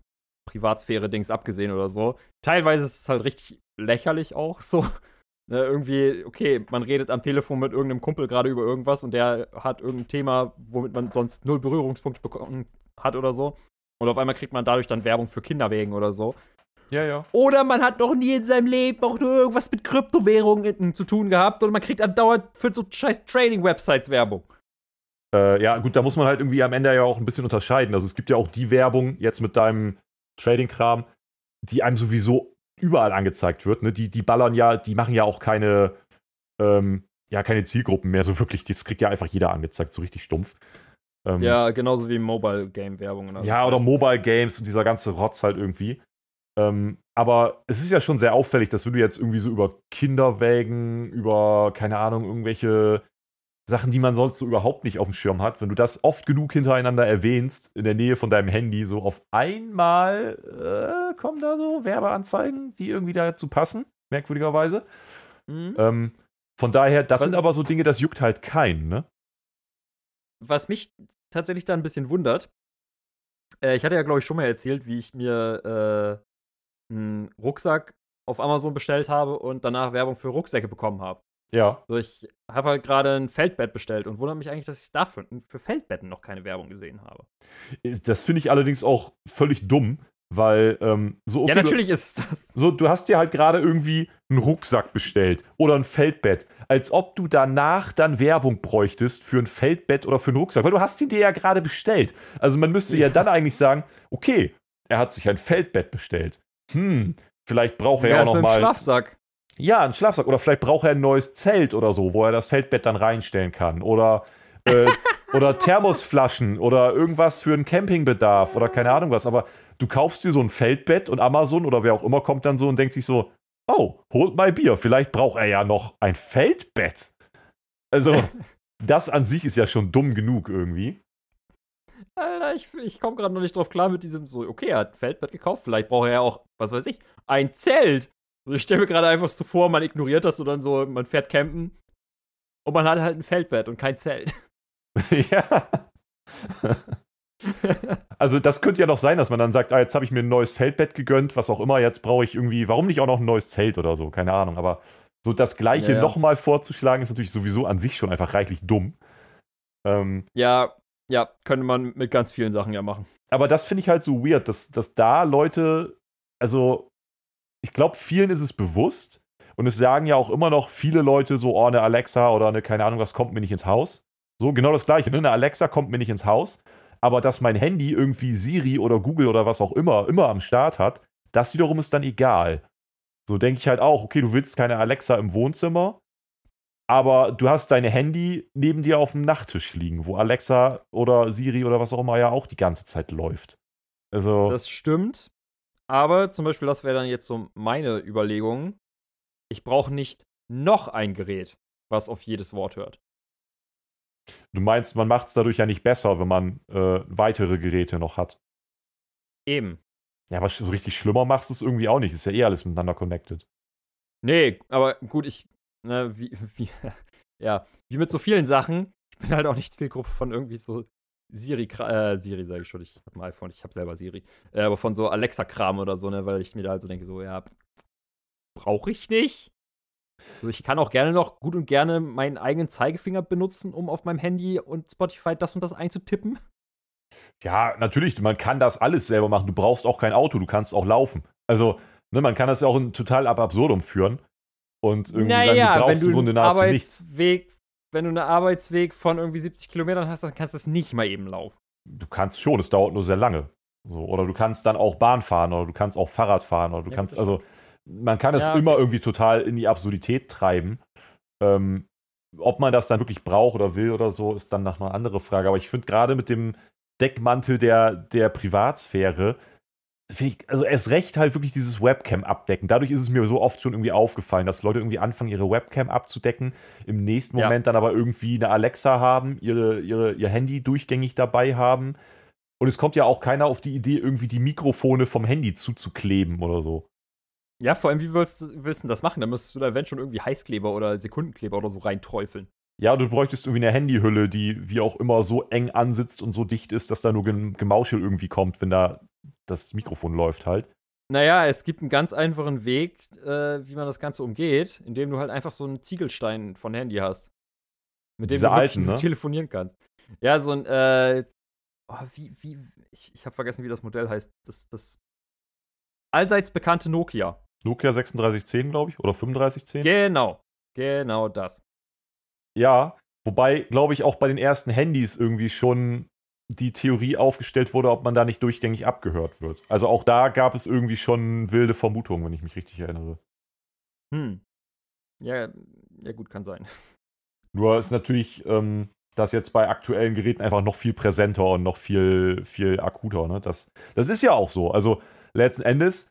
Privatsphäre-Dings abgesehen oder so. Teilweise ist es halt richtig lächerlich auch so. Ne, irgendwie, okay, man redet am Telefon mit irgendeinem Kumpel gerade über irgendwas und der hat irgendein Thema, womit man sonst null Berührungspunkte bekommen hat oder so. Und auf einmal kriegt man dadurch dann Werbung für Kinderwegen oder so. Ja, ja. Oder man hat noch nie in seinem Leben auch nur irgendwas mit Kryptowährungen zu tun gehabt und man kriegt andauernd für so scheiß Trading-Websites Werbung. Äh, ja, gut, da muss man halt irgendwie am Ende ja auch ein bisschen unterscheiden. Also es gibt ja auch die Werbung jetzt mit deinem Trading-Kram, die einem sowieso überall angezeigt wird. Ne? Die, die ballern ja, die machen ja auch keine, ähm, ja, keine Zielgruppen mehr so wirklich. Das kriegt ja einfach jeder angezeigt, so richtig stumpf. Ähm, ja, genauso wie Mobile-Game-Werbung. Ja, oder Mobile-Games und dieser ganze Rotz halt irgendwie. Ähm, aber es ist ja schon sehr auffällig, dass wenn du jetzt irgendwie so über Kinderwägen, über, keine Ahnung, irgendwelche Sachen, die man sonst so überhaupt nicht auf dem Schirm hat, wenn du das oft genug hintereinander erwähnst, in der Nähe von deinem Handy, so auf einmal äh, kommen da so Werbeanzeigen, die irgendwie dazu passen, merkwürdigerweise. Mhm. Ähm, von daher, das Was, sind aber so Dinge, das juckt halt keinen, ne? Was mich tatsächlich da ein bisschen wundert, äh, ich hatte ja, glaube ich, schon mal erzählt, wie ich mir äh, einen Rucksack auf Amazon bestellt habe und danach Werbung für Rucksäcke bekommen habe. Ja. So, ich habe halt gerade ein Feldbett bestellt und wundere mich eigentlich, dass ich dafür für Feldbetten noch keine Werbung gesehen habe. Das finde ich allerdings auch völlig dumm, weil ähm, so. Okay, ja, natürlich ist das. So, du hast dir halt gerade irgendwie einen Rucksack bestellt oder ein Feldbett, als ob du danach dann Werbung bräuchtest für ein Feldbett oder für einen Rucksack, weil du hast ihn dir ja gerade bestellt. Also man müsste ja. ja dann eigentlich sagen, okay, er hat sich ein Feldbett bestellt. Hm, vielleicht braucht er ja auch noch mal. Schlafsack. Ja, ein Schlafsack. Oder vielleicht braucht er ein neues Zelt oder so, wo er das Feldbett dann reinstellen kann. Oder, äh, oder Thermosflaschen oder irgendwas für einen Campingbedarf oder keine Ahnung was. Aber du kaufst dir so ein Feldbett und Amazon oder wer auch immer kommt dann so und denkt sich so, oh, holt mal Bier. Vielleicht braucht er ja noch ein Feldbett. Also, das an sich ist ja schon dumm genug irgendwie. Alter, ich, ich komme gerade noch nicht drauf klar mit diesem so, okay, er hat ein Feldbett gekauft, vielleicht braucht er ja auch, was weiß ich, ein Zelt. Also ich stelle mir gerade einfach so vor, man ignoriert das und dann so, man fährt campen und man hat halt ein Feldbett und kein Zelt. ja. also das könnte ja noch sein, dass man dann sagt, ah, jetzt habe ich mir ein neues Feldbett gegönnt, was auch immer, jetzt brauche ich irgendwie, warum nicht auch noch ein neues Zelt oder so, keine Ahnung, aber so das gleiche ja. nochmal vorzuschlagen, ist natürlich sowieso an sich schon einfach reichlich dumm. Ähm, ja, ja, könnte man mit ganz vielen Sachen ja machen. Aber das finde ich halt so weird, dass, dass da Leute, also ich glaube, vielen ist es bewusst. Und es sagen ja auch immer noch viele Leute so, oh, eine Alexa oder eine, keine Ahnung, was kommt mir nicht ins Haus. So, genau das Gleiche, ne? Eine Alexa kommt mir nicht ins Haus. Aber dass mein Handy irgendwie Siri oder Google oder was auch immer, immer am Start hat, das wiederum ist dann egal. So denke ich halt auch, okay, du willst keine Alexa im Wohnzimmer, aber du hast dein Handy neben dir auf dem Nachttisch liegen, wo Alexa oder Siri oder was auch immer ja auch die ganze Zeit läuft. Also. Das stimmt. Aber zum Beispiel, das wäre dann jetzt so meine Überlegung. Ich brauche nicht noch ein Gerät, was auf jedes Wort hört. Du meinst, man macht es dadurch ja nicht besser, wenn man äh, weitere Geräte noch hat. Eben. Ja, aber so richtig schlimmer machst du es irgendwie auch nicht. Ist ja eh alles miteinander connected. Nee, aber gut, ich, ne, wie, wie, ja, wie mit so vielen Sachen, ich bin halt auch nicht Zielgruppe von irgendwie so Siri, äh, Siri sage ich schon, ich habe ein iPhone, ich habe selber Siri, äh, aber von so Alexa-Kram oder so, ne, weil ich mir da halt so denke, so, ja, brauche ich nicht. So, ich kann auch gerne noch gut und gerne meinen eigenen Zeigefinger benutzen, um auf meinem Handy und Spotify das und das einzutippen. Ja, natürlich, man kann das alles selber machen. Du brauchst auch kein Auto, du kannst auch laufen. Also, ne, man kann das ja auch in total ab absurdum führen. Und irgendwie naja, sagen, du brauchst im Grunde nahezu Arbeitsweg nichts wenn du einen Arbeitsweg von irgendwie 70 Kilometern hast, dann kannst du es nicht mal eben laufen. Du kannst schon, es dauert nur sehr lange. So, oder du kannst dann auch Bahn fahren oder du kannst auch Fahrrad fahren oder du ja, kannst, also man kann es ja, okay. immer irgendwie total in die Absurdität treiben. Ähm, ob man das dann wirklich braucht oder will oder so, ist dann noch eine andere Frage. Aber ich finde gerade mit dem Deckmantel der, der Privatsphäre, ich, also erst recht halt wirklich dieses Webcam abdecken. Dadurch ist es mir so oft schon irgendwie aufgefallen, dass Leute irgendwie anfangen, ihre Webcam abzudecken, im nächsten ja. Moment dann aber irgendwie eine Alexa haben, ihre, ihre, ihr Handy durchgängig dabei haben. Und es kommt ja auch keiner auf die Idee, irgendwie die Mikrofone vom Handy zuzukleben oder so. Ja, vor allem, wie willst, willst du das machen? Da müsstest du da wenn schon irgendwie Heißkleber oder Sekundenkleber oder so reinträufeln. Ja, du bräuchtest irgendwie eine Handyhülle, die wie auch immer so eng ansitzt und so dicht ist, dass da nur Gemauschel irgendwie kommt, wenn da das Mikrofon läuft halt. Naja, es gibt einen ganz einfachen Weg, äh, wie man das Ganze umgeht, indem du halt einfach so einen Ziegelstein von Handy hast. Mit dem Diese du wirklich alten, ne? telefonieren kannst. Ja, so ein, äh, oh, wie, wie, ich, ich habe vergessen, wie das Modell heißt. Das, das allseits bekannte Nokia. Nokia 3610, glaube ich, oder 3510. Genau, genau das. Ja, wobei, glaube ich, auch bei den ersten Handys irgendwie schon die Theorie aufgestellt wurde, ob man da nicht durchgängig abgehört wird. Also auch da gab es irgendwie schon wilde Vermutungen, wenn ich mich richtig erinnere. Hm. Ja, ja gut, kann sein. Nur ist natürlich ähm, das jetzt bei aktuellen Geräten einfach noch viel präsenter und noch viel, viel akuter. Ne? Das, das ist ja auch so. Also letzten Endes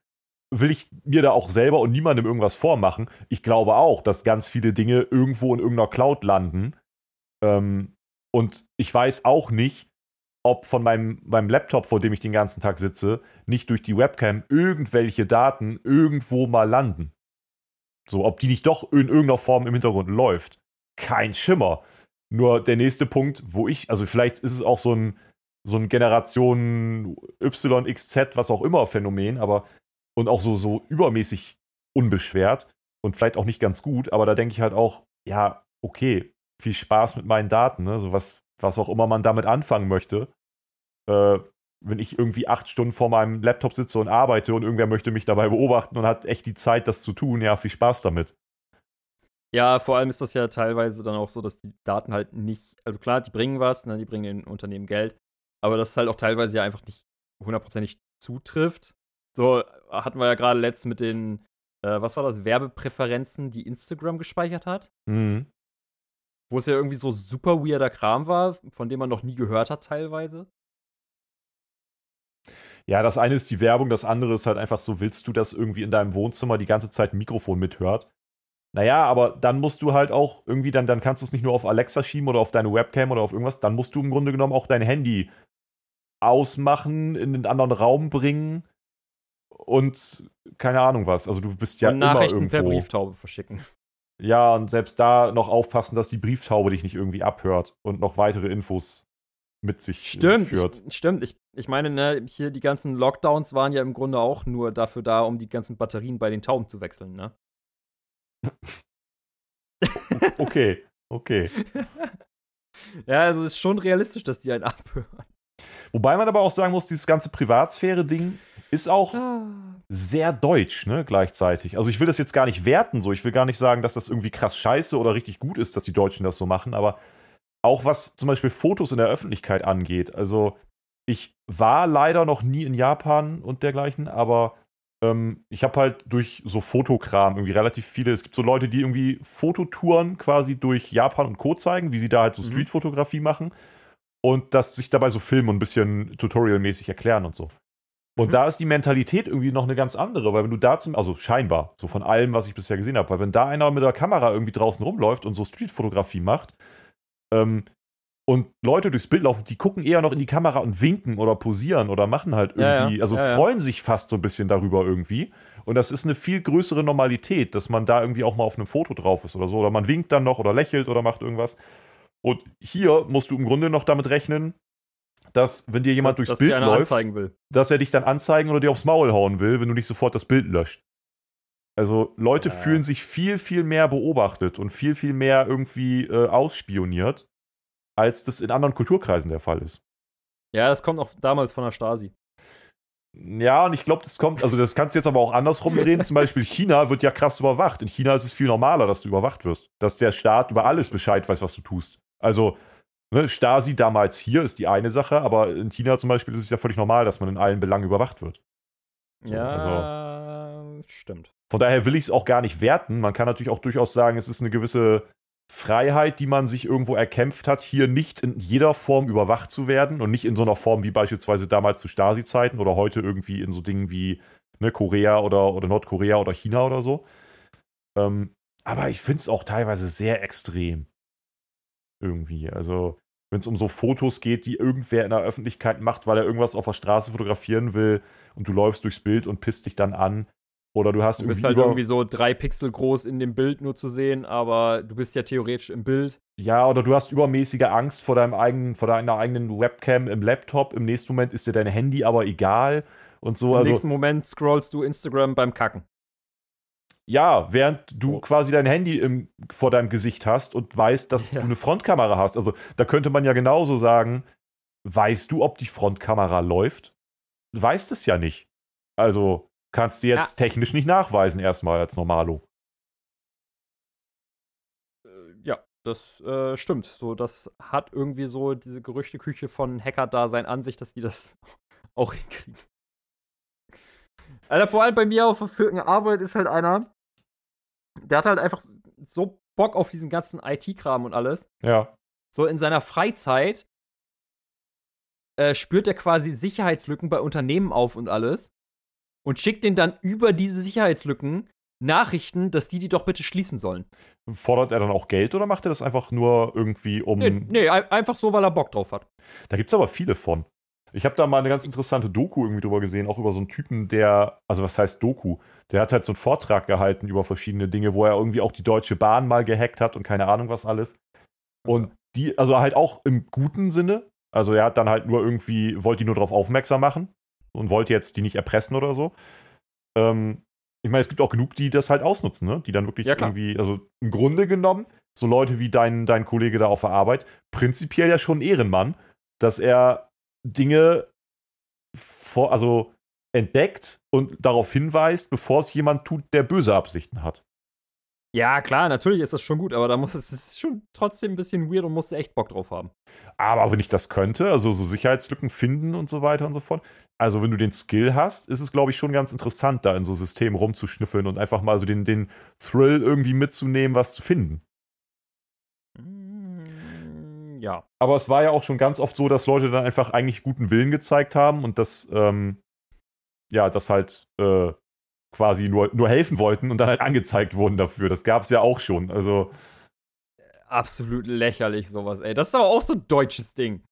will ich mir da auch selber und niemandem irgendwas vormachen. Ich glaube auch, dass ganz viele Dinge irgendwo in irgendeiner Cloud landen. Ähm, und ich weiß auch nicht, ob von meinem, meinem Laptop, vor dem ich den ganzen Tag sitze, nicht durch die Webcam irgendwelche Daten irgendwo mal landen. So, ob die nicht doch in irgendeiner Form im Hintergrund läuft. Kein Schimmer. Nur der nächste Punkt, wo ich, also vielleicht ist es auch so ein, so ein Generation Y, XZ, was auch immer Phänomen, aber und auch so, so übermäßig unbeschwert und vielleicht auch nicht ganz gut, aber da denke ich halt auch, ja, okay, viel Spaß mit meinen Daten, ne? So was, was auch immer man damit anfangen möchte. Äh, wenn ich irgendwie acht Stunden vor meinem Laptop sitze und arbeite und irgendwer möchte mich dabei beobachten und hat echt die Zeit, das zu tun, ja, viel Spaß damit. Ja, vor allem ist das ja teilweise dann auch so, dass die Daten halt nicht, also klar, die bringen was, ne, die bringen den Unternehmen Geld, aber das halt auch teilweise ja einfach nicht hundertprozentig zutrifft. So hatten wir ja gerade letzt mit den, äh, was war das, Werbepräferenzen, die Instagram gespeichert hat. Mhm. Wo es ja irgendwie so super weirder Kram war, von dem man noch nie gehört hat, teilweise. Ja, das eine ist die Werbung, das andere ist halt einfach so, willst du, dass irgendwie in deinem Wohnzimmer die ganze Zeit ein Mikrofon mithört? Naja, aber dann musst du halt auch irgendwie, dann, dann kannst du es nicht nur auf Alexa schieben oder auf deine Webcam oder auf irgendwas, dann musst du im Grunde genommen auch dein Handy ausmachen, in den anderen Raum bringen und keine Ahnung was. Also du bist ja und immer Nachrichten irgendwo. per Brieftaube verschicken. Ja, und selbst da noch aufpassen, dass die Brieftaube dich nicht irgendwie abhört und noch weitere Infos mit sich Stimmt, führt. ich, stimmt. Ich, ich meine, ne, hier die ganzen Lockdowns waren ja im Grunde auch nur dafür da, um die ganzen Batterien bei den Tauben zu wechseln, ne? Okay, okay. ja, also es ist schon realistisch, dass die einen abhören. Wobei man aber auch sagen muss, dieses ganze Privatsphäre-Ding ist auch sehr deutsch, ne, gleichzeitig. Also ich will das jetzt gar nicht werten, so. Ich will gar nicht sagen, dass das irgendwie krass scheiße oder richtig gut ist, dass die Deutschen das so machen, aber auch was zum Beispiel Fotos in der Öffentlichkeit angeht. Also ich war leider noch nie in Japan und dergleichen, aber ähm, ich habe halt durch so Fotokram irgendwie relativ viele, es gibt so Leute, die irgendwie Fototouren quasi durch Japan und Co. zeigen, wie sie da halt so Mhm. Streetfotografie machen und das sich dabei so filmen und ein bisschen tutorialmäßig erklären und so. Und Mhm. da ist die Mentalität irgendwie noch eine ganz andere, weil wenn du da zum, also scheinbar, so von allem, was ich bisher gesehen habe, weil wenn da einer mit der Kamera irgendwie draußen rumläuft und so Streetfotografie macht, ähm, und Leute durchs Bild laufen, die gucken eher noch in die Kamera und winken oder posieren oder machen halt Ja, ja. irgendwie, also Ja, ja. freuen sich fast so ein bisschen darüber irgendwie. Und das ist eine viel größere Normalität, dass man da irgendwie auch mal auf einem Foto drauf ist oder so. Oder man winkt dann noch oder lächelt oder macht irgendwas. Und hier musst du im Grunde noch damit rechnen, dass, wenn dir jemand durchs dass Bild läuft, anzeigen will. dass er dich dann anzeigen oder dir aufs Maul hauen will, wenn du nicht sofort das Bild löscht. Also Leute Ja. fühlen sich viel, viel mehr beobachtet und viel, viel mehr irgendwie äh, ausspioniert, als das in anderen Kulturkreisen der Fall ist. Ja, das kommt auch damals von der Stasi. Ja, und ich glaube, das kommt, also das kannst du jetzt aber auch andersrum drehen. Zum Beispiel China wird ja krass überwacht. In China ist es viel normaler, dass du überwacht wirst. Dass der Staat über alles Bescheid weiß, was du tust. Also, ne, Stasi damals hier ist die eine Sache, aber in China zum Beispiel ist es ja völlig normal, dass man in allen Belangen überwacht wird. So, Ja, stimmt. Von daher will ich es auch gar nicht werten. Man kann natürlich auch durchaus sagen, es ist eine gewisse Freiheit, die man sich irgendwo erkämpft hat, hier nicht in jeder Form überwacht zu werden und nicht in so einer Form wie beispielsweise damals zu Stasi-Zeiten oder heute irgendwie in so Dingen wie ne, Korea oder, oder Nordkorea oder China oder so. Ähm, aber ich finde es auch teilweise sehr extrem. Irgendwie. Also, wenn es um so Fotos geht, die irgendwer in der Öffentlichkeit macht, weil er irgendwas auf der Straße fotografieren will und du läufst durchs Bild und pisst dich dann an. Oder du hast Du bist halt irgendwie so drei Pixel groß in dem Bild nur zu sehen, aber du bist ja theoretisch im Bild. ja, oder du hast übermäßige Angst vor deinem eigenen, vor deiner eigenen Webcam im Laptop. Im nächsten Moment ist dir dein Handy aber egal und so. Im Also nächsten Moment scrollst du Instagram beim Kacken. Ja, während du Oh. quasi dein Handy im, vor deinem Gesicht hast und weißt, dass Ja. du eine Frontkamera hast. Also da könnte man ja genauso sagen, weißt du, ob die Frontkamera läuft? Du weißt es ja nicht. Also kannst du jetzt technisch nicht nachweisen erstmal als Normalo. Äh, ja, das äh, stimmt. So, das hat irgendwie so diese Gerüchteküche von Hacker-Dasein an sich, dass die das auch hinkriegen. Alter, vor allem bei mir auf der Arbeit ist halt einer, der hat halt einfach so Bock auf diesen ganzen IT-Kram und alles. Ja. So in seiner Freizeit äh, spürt er quasi Sicherheitslücken bei Unternehmen auf und alles und schickt denen dann über diese Sicherheitslücken Nachrichten, dass die die doch bitte schließen sollen. Fordert er dann auch Geld oder macht er das einfach nur irgendwie um. Nee, nee, ein- einfach so, weil er Bock drauf hat. Da gibt es aber viele von. Ich habe da mal eine ganz interessante Doku irgendwie drüber gesehen, auch über so einen Typen, der, also was heißt Doku? Der hat halt so einen Vortrag gehalten über verschiedene Dinge, wo er irgendwie auch die Deutsche Bahn mal gehackt hat und keine Ahnung was alles. Und die, also halt auch im guten Sinne. Also er hat dann halt nur irgendwie, wollte die nur darauf aufmerksam machen und wollte jetzt die nicht erpressen oder so. Ähm, ich meine, es gibt auch genug, die das halt ausnutzen, ne? Die dann wirklich Ja, irgendwie, also im Grunde genommen, so Leute wie dein, dein Kollege da auf der Arbeit, prinzipiell ja schon Ehrenmann, dass er Dinge vor, also entdeckt und darauf hinweist, bevor es jemand tut, der böse Absichten hat. Ja, klar, natürlich ist das schon gut, aber da muss es ist schon trotzdem ein bisschen weird und musst echt Bock drauf haben. Aber wenn ich das könnte, also so Sicherheitslücken finden und so weiter und so fort, also wenn du den Skill hast, ist es, glaube ich, schon ganz interessant, da in so Systemen rumzuschnüffeln und einfach mal so den, den Thrill irgendwie mitzunehmen, was zu finden. Ja. Aber es war ja auch schon ganz oft so, dass Leute dann einfach eigentlich guten Willen gezeigt haben und das, ähm, ja, das halt äh, quasi nur, nur helfen wollten und dann halt angezeigt wurden dafür. Das gab es ja auch schon. Also, Absolut lächerlich, sowas, ey. Das ist aber auch so ein deutsches Ding.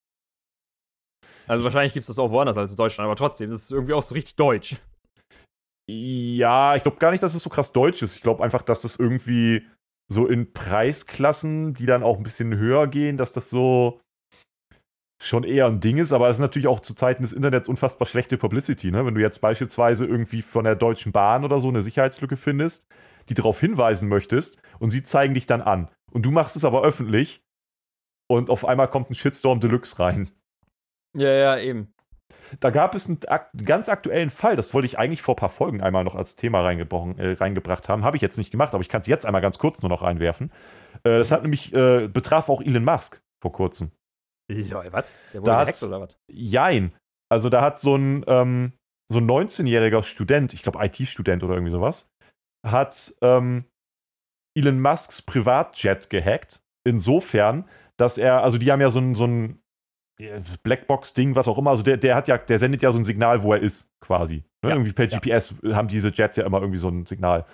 Also wahrscheinlich gibt es das auch woanders als in Deutschland, aber trotzdem, das ist irgendwie auch so richtig deutsch. ja, ich glaube gar nicht, dass es so krass deutsch ist. Ich glaube einfach, dass das irgendwie so in Preisklassen, die dann auch ein bisschen höher gehen, dass das so schon eher ein Ding ist, aber es ist natürlich auch zu Zeiten des Internets unfassbar schlechte Publicity, ne? Wenn du jetzt beispielsweise irgendwie von der Deutschen Bahn oder so eine Sicherheitslücke findest, die darauf hinweisen möchtest und sie zeigen dich dann an. Und du machst es aber öffentlich und auf einmal kommt ein Shitstorm Deluxe rein. Ja, ja, eben. Da gab es einen, ak ganz aktuellen Fall, das wollte ich eigentlich vor ein paar Folgen einmal noch als Thema reingebrochen, äh, reingebracht haben. Habe ich jetzt nicht gemacht, aber ich kann es jetzt einmal ganz kurz nur noch reinwerfen. Äh, das hat nämlich, äh, betraf auch Elon Musk vor kurzem. Lol, was? Der wurde gehackt oder was? Jein. Also da hat so ein, ähm, so ein 19-jähriger Student, ich glaube IT-Student oder irgendwie sowas, hat ähm, Elon Musks Privatjet gehackt. Insofern, dass er, also die haben ja so ein, so ein Blackbox-Ding, was auch immer, also der, der hat ja, der sendet ja so ein Signal, wo er ist, quasi. Ne? Ja, Irgendwie per ja. GPS haben diese Jets ja immer irgendwie so ein Signal.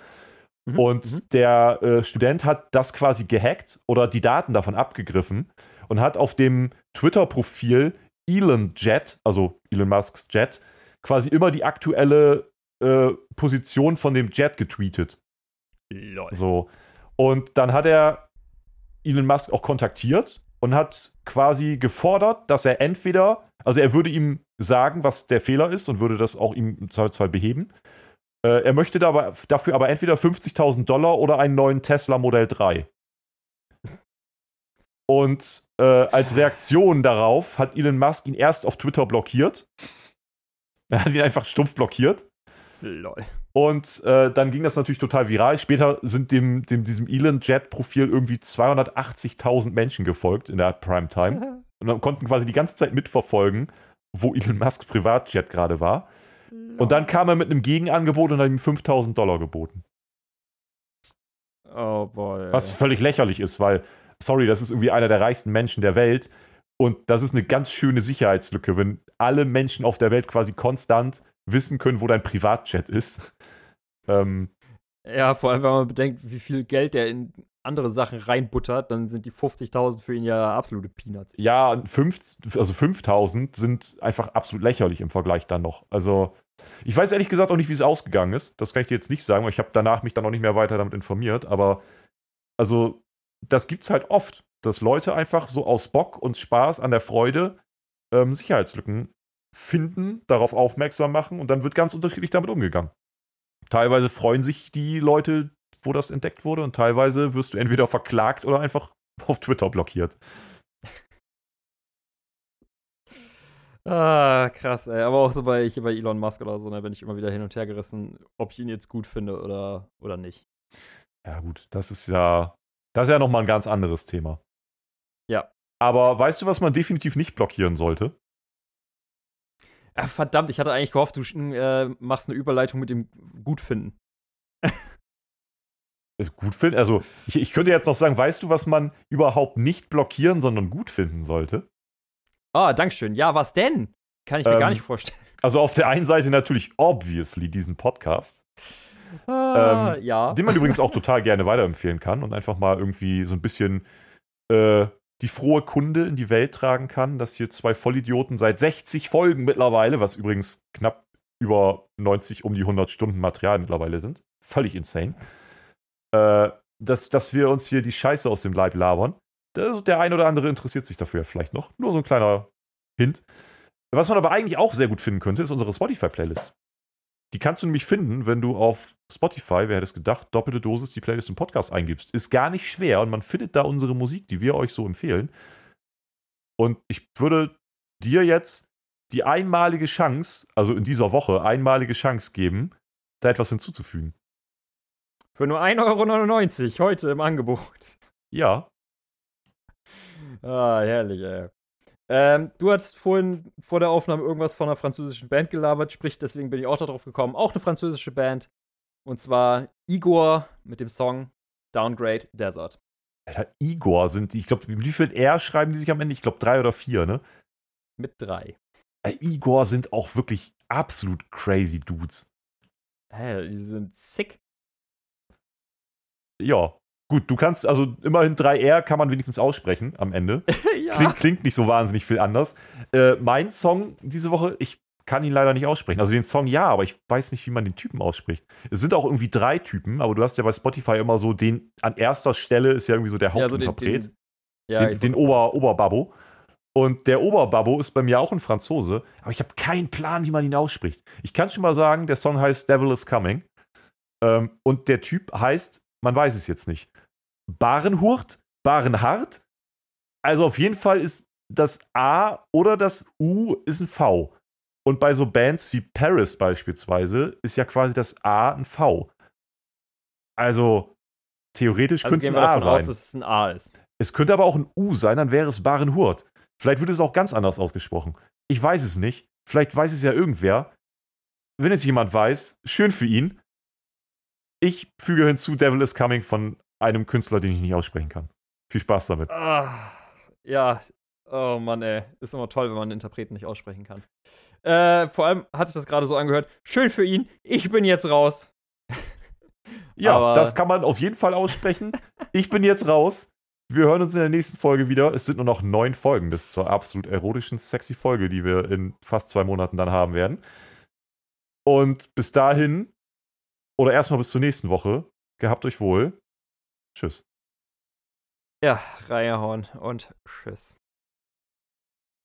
Mhm, Und mhm. der äh, Student hat das quasi gehackt oder die Daten davon abgegriffen und hat auf dem Twitter-Profil Elon Jet, also Elon Musks Jet, quasi immer die aktuelle äh, Position von dem Jet getweetet. Lol. So. Und dann hat er Elon Musk auch kontaktiert und hat quasi gefordert, dass er entweder, also er würde ihm sagen, was der Fehler ist und würde das auch ihm im Zweifelsfall beheben. Äh, er möchte dabei, dafür aber entweder 50.000 Dollar oder einen neuen Tesla Modell 3. Und äh, als Reaktion darauf hat Elon Musk ihn erst auf Twitter blockiert. Er hat ihn einfach stumpf blockiert. Lol. Und äh, dann ging das natürlich total viral. Später sind dem, dem diesem Elon Jet-Profil irgendwie 280.000 Menschen gefolgt in der Primetime. Und dann konnten quasi die ganze Zeit mitverfolgen, wo Elon Musk Privatjet gerade war. Und dann kam er mit einem Gegenangebot und hat ihm 5000 Dollar geboten. Oh boy. Was völlig lächerlich ist, weil, sorry, das ist irgendwie einer der reichsten Menschen der Welt. Und das ist eine ganz schöne Sicherheitslücke, wenn alle Menschen auf der Welt quasi konstant wissen können, wo dein Privatjet ist. Ähm, Ja, vor allem, wenn man bedenkt, wie viel Geld der in andere Sachen reinbuttert, dann sind die 50.000 für ihn ja absolute Peanuts. ja, fünf, also 5000 sind einfach absolut lächerlich im Vergleich dann noch. Also, Ich weiß ehrlich gesagt auch nicht, wie es ausgegangen ist. Das kann ich dir jetzt nicht sagen, weil ich habe danach mich dann auch nicht mehr weiter damit informiert. Aber also, das gibt es halt oft, dass Leute einfach so aus Bock und Spaß an der Freude ähm, Sicherheitslücken finden, darauf aufmerksam machen und dann wird ganz unterschiedlich damit umgegangen. Teilweise freuen sich die Leute, wo das entdeckt wurde und teilweise wirst du entweder verklagt oder einfach auf Twitter blockiert. Ah, krass, ey. Aber auch so bei, bei Elon Musk oder so, ne, bin ich immer wieder hin und her gerissen, ob ich ihn jetzt gut finde oder, oder nicht. Ja, gut, das ist ja, das ist ja nochmal ein ganz anderes Thema. Ja. Aber weißt du, was man definitiv nicht blockieren sollte? Ach, verdammt, ich hatte eigentlich gehofft, du äh, machst eine Überleitung mit dem Gutfinden. Äh, gut finden? Also, ich, ich könnte jetzt noch sagen, weißt du, was man überhaupt nicht blockieren, sondern gut finden sollte? Ah, Dankeschön. Ja, was denn? Kann ich mir ähm, gar nicht vorstellen. Also auf der einen Seite natürlich obviously diesen Podcast. Ah, ähm, ja. Den man übrigens auch total gerne weiterempfehlen kann und einfach mal irgendwie so ein bisschen äh, die frohe Kunde in die Welt tragen kann, dass hier zwei Vollidioten seit 60 Folgen mittlerweile, was übrigens knapp über 90 um die 100 Stunden Material mittlerweile sind, völlig insane, äh, dass, dass wir uns hier die Scheiße aus dem Leib labern. Der, der ein oder andere interessiert sich dafür vielleicht noch. Nur so ein kleiner Hint. Was man aber eigentlich auch sehr gut finden könnte, ist unsere Spotify-Playlist. Die kannst du nämlich finden, wenn du auf Spotify, wer hätte es gedacht, doppelte Dosis die Playlist im Podcast eingibst. Ist gar nicht schwer und man findet da unsere Musik, die wir euch so empfehlen. Und ich würde dir jetzt die einmalige Chance, also in dieser Woche einmalige Chance geben, da etwas hinzuzufügen. Für nur 1,99 Euro heute im Angebot. Ja. Ah, herrlich, ey. Ähm, du hast vorhin vor der Aufnahme irgendwas von einer französischen Band gelabert, sprich, deswegen bin ich auch darauf gekommen. Auch eine französische Band. Und zwar Igor mit dem Song Downgrade Desert. Alter, Igor sind die, ich glaube, wie viel R schreiben die sich am Ende? Ich glaube, drei oder vier, ne? Mit drei. Alter, Igor sind auch wirklich absolut crazy Dudes. Hä, die sind sick. Ja, gut, du kannst, also immerhin 3R kann man wenigstens aussprechen am Ende. ja. klingt, klingt nicht so wahnsinnig viel anders. Äh, mein Song diese Woche, ich kann ihn leider nicht aussprechen. Also den Song ja, aber ich weiß nicht, wie man den Typen ausspricht. Es sind auch irgendwie drei Typen, aber du hast ja bei Spotify immer so den, an erster Stelle ist ja irgendwie so der Hauptinterpret. Ja, so den, den, ja, den, den Ober, Oberbabbo. Und der Oberbabbo ist bei mir auch ein Franzose, aber ich habe keinen Plan, wie man ihn ausspricht. Ich kann schon mal sagen, der Song heißt Devil is Coming. Ähm, und der Typ heißt, man weiß es jetzt nicht, Barenhurt, Barenhart. Also auf jeden Fall ist das A oder das U ist ein V. Und bei so Bands wie Paris beispielsweise ist ja quasi das A ein V. Also theoretisch also könnte es ein A sein. Aus, dass es ein A ist. Es könnte aber auch ein U sein, dann wäre es Barenhurt. Vielleicht wird es auch ganz anders ausgesprochen. Ich weiß es nicht. Vielleicht weiß es ja irgendwer. Wenn es jemand weiß, schön für ihn. Ich füge hinzu Devil is Coming von einem Künstler, den ich nicht aussprechen kann. Viel Spaß damit. Ah, ja, oh Mann, ey. Ist immer toll, wenn man einen Interpreten nicht aussprechen kann. Äh, vor allem hat sich das gerade so angehört. Schön für ihn. Ich bin jetzt raus. ja, Aber das kann man auf jeden Fall aussprechen. ich bin jetzt raus. Wir hören uns in der nächsten Folge wieder. Es sind nur noch neun Folgen bis zur absolut erotischen, sexy Folge, die wir in fast zwei Monaten dann haben werden. Und bis dahin, oder erstmal bis zur nächsten Woche, gehabt euch wohl. Tschüss. Ja, Reiherhorn und tschüss.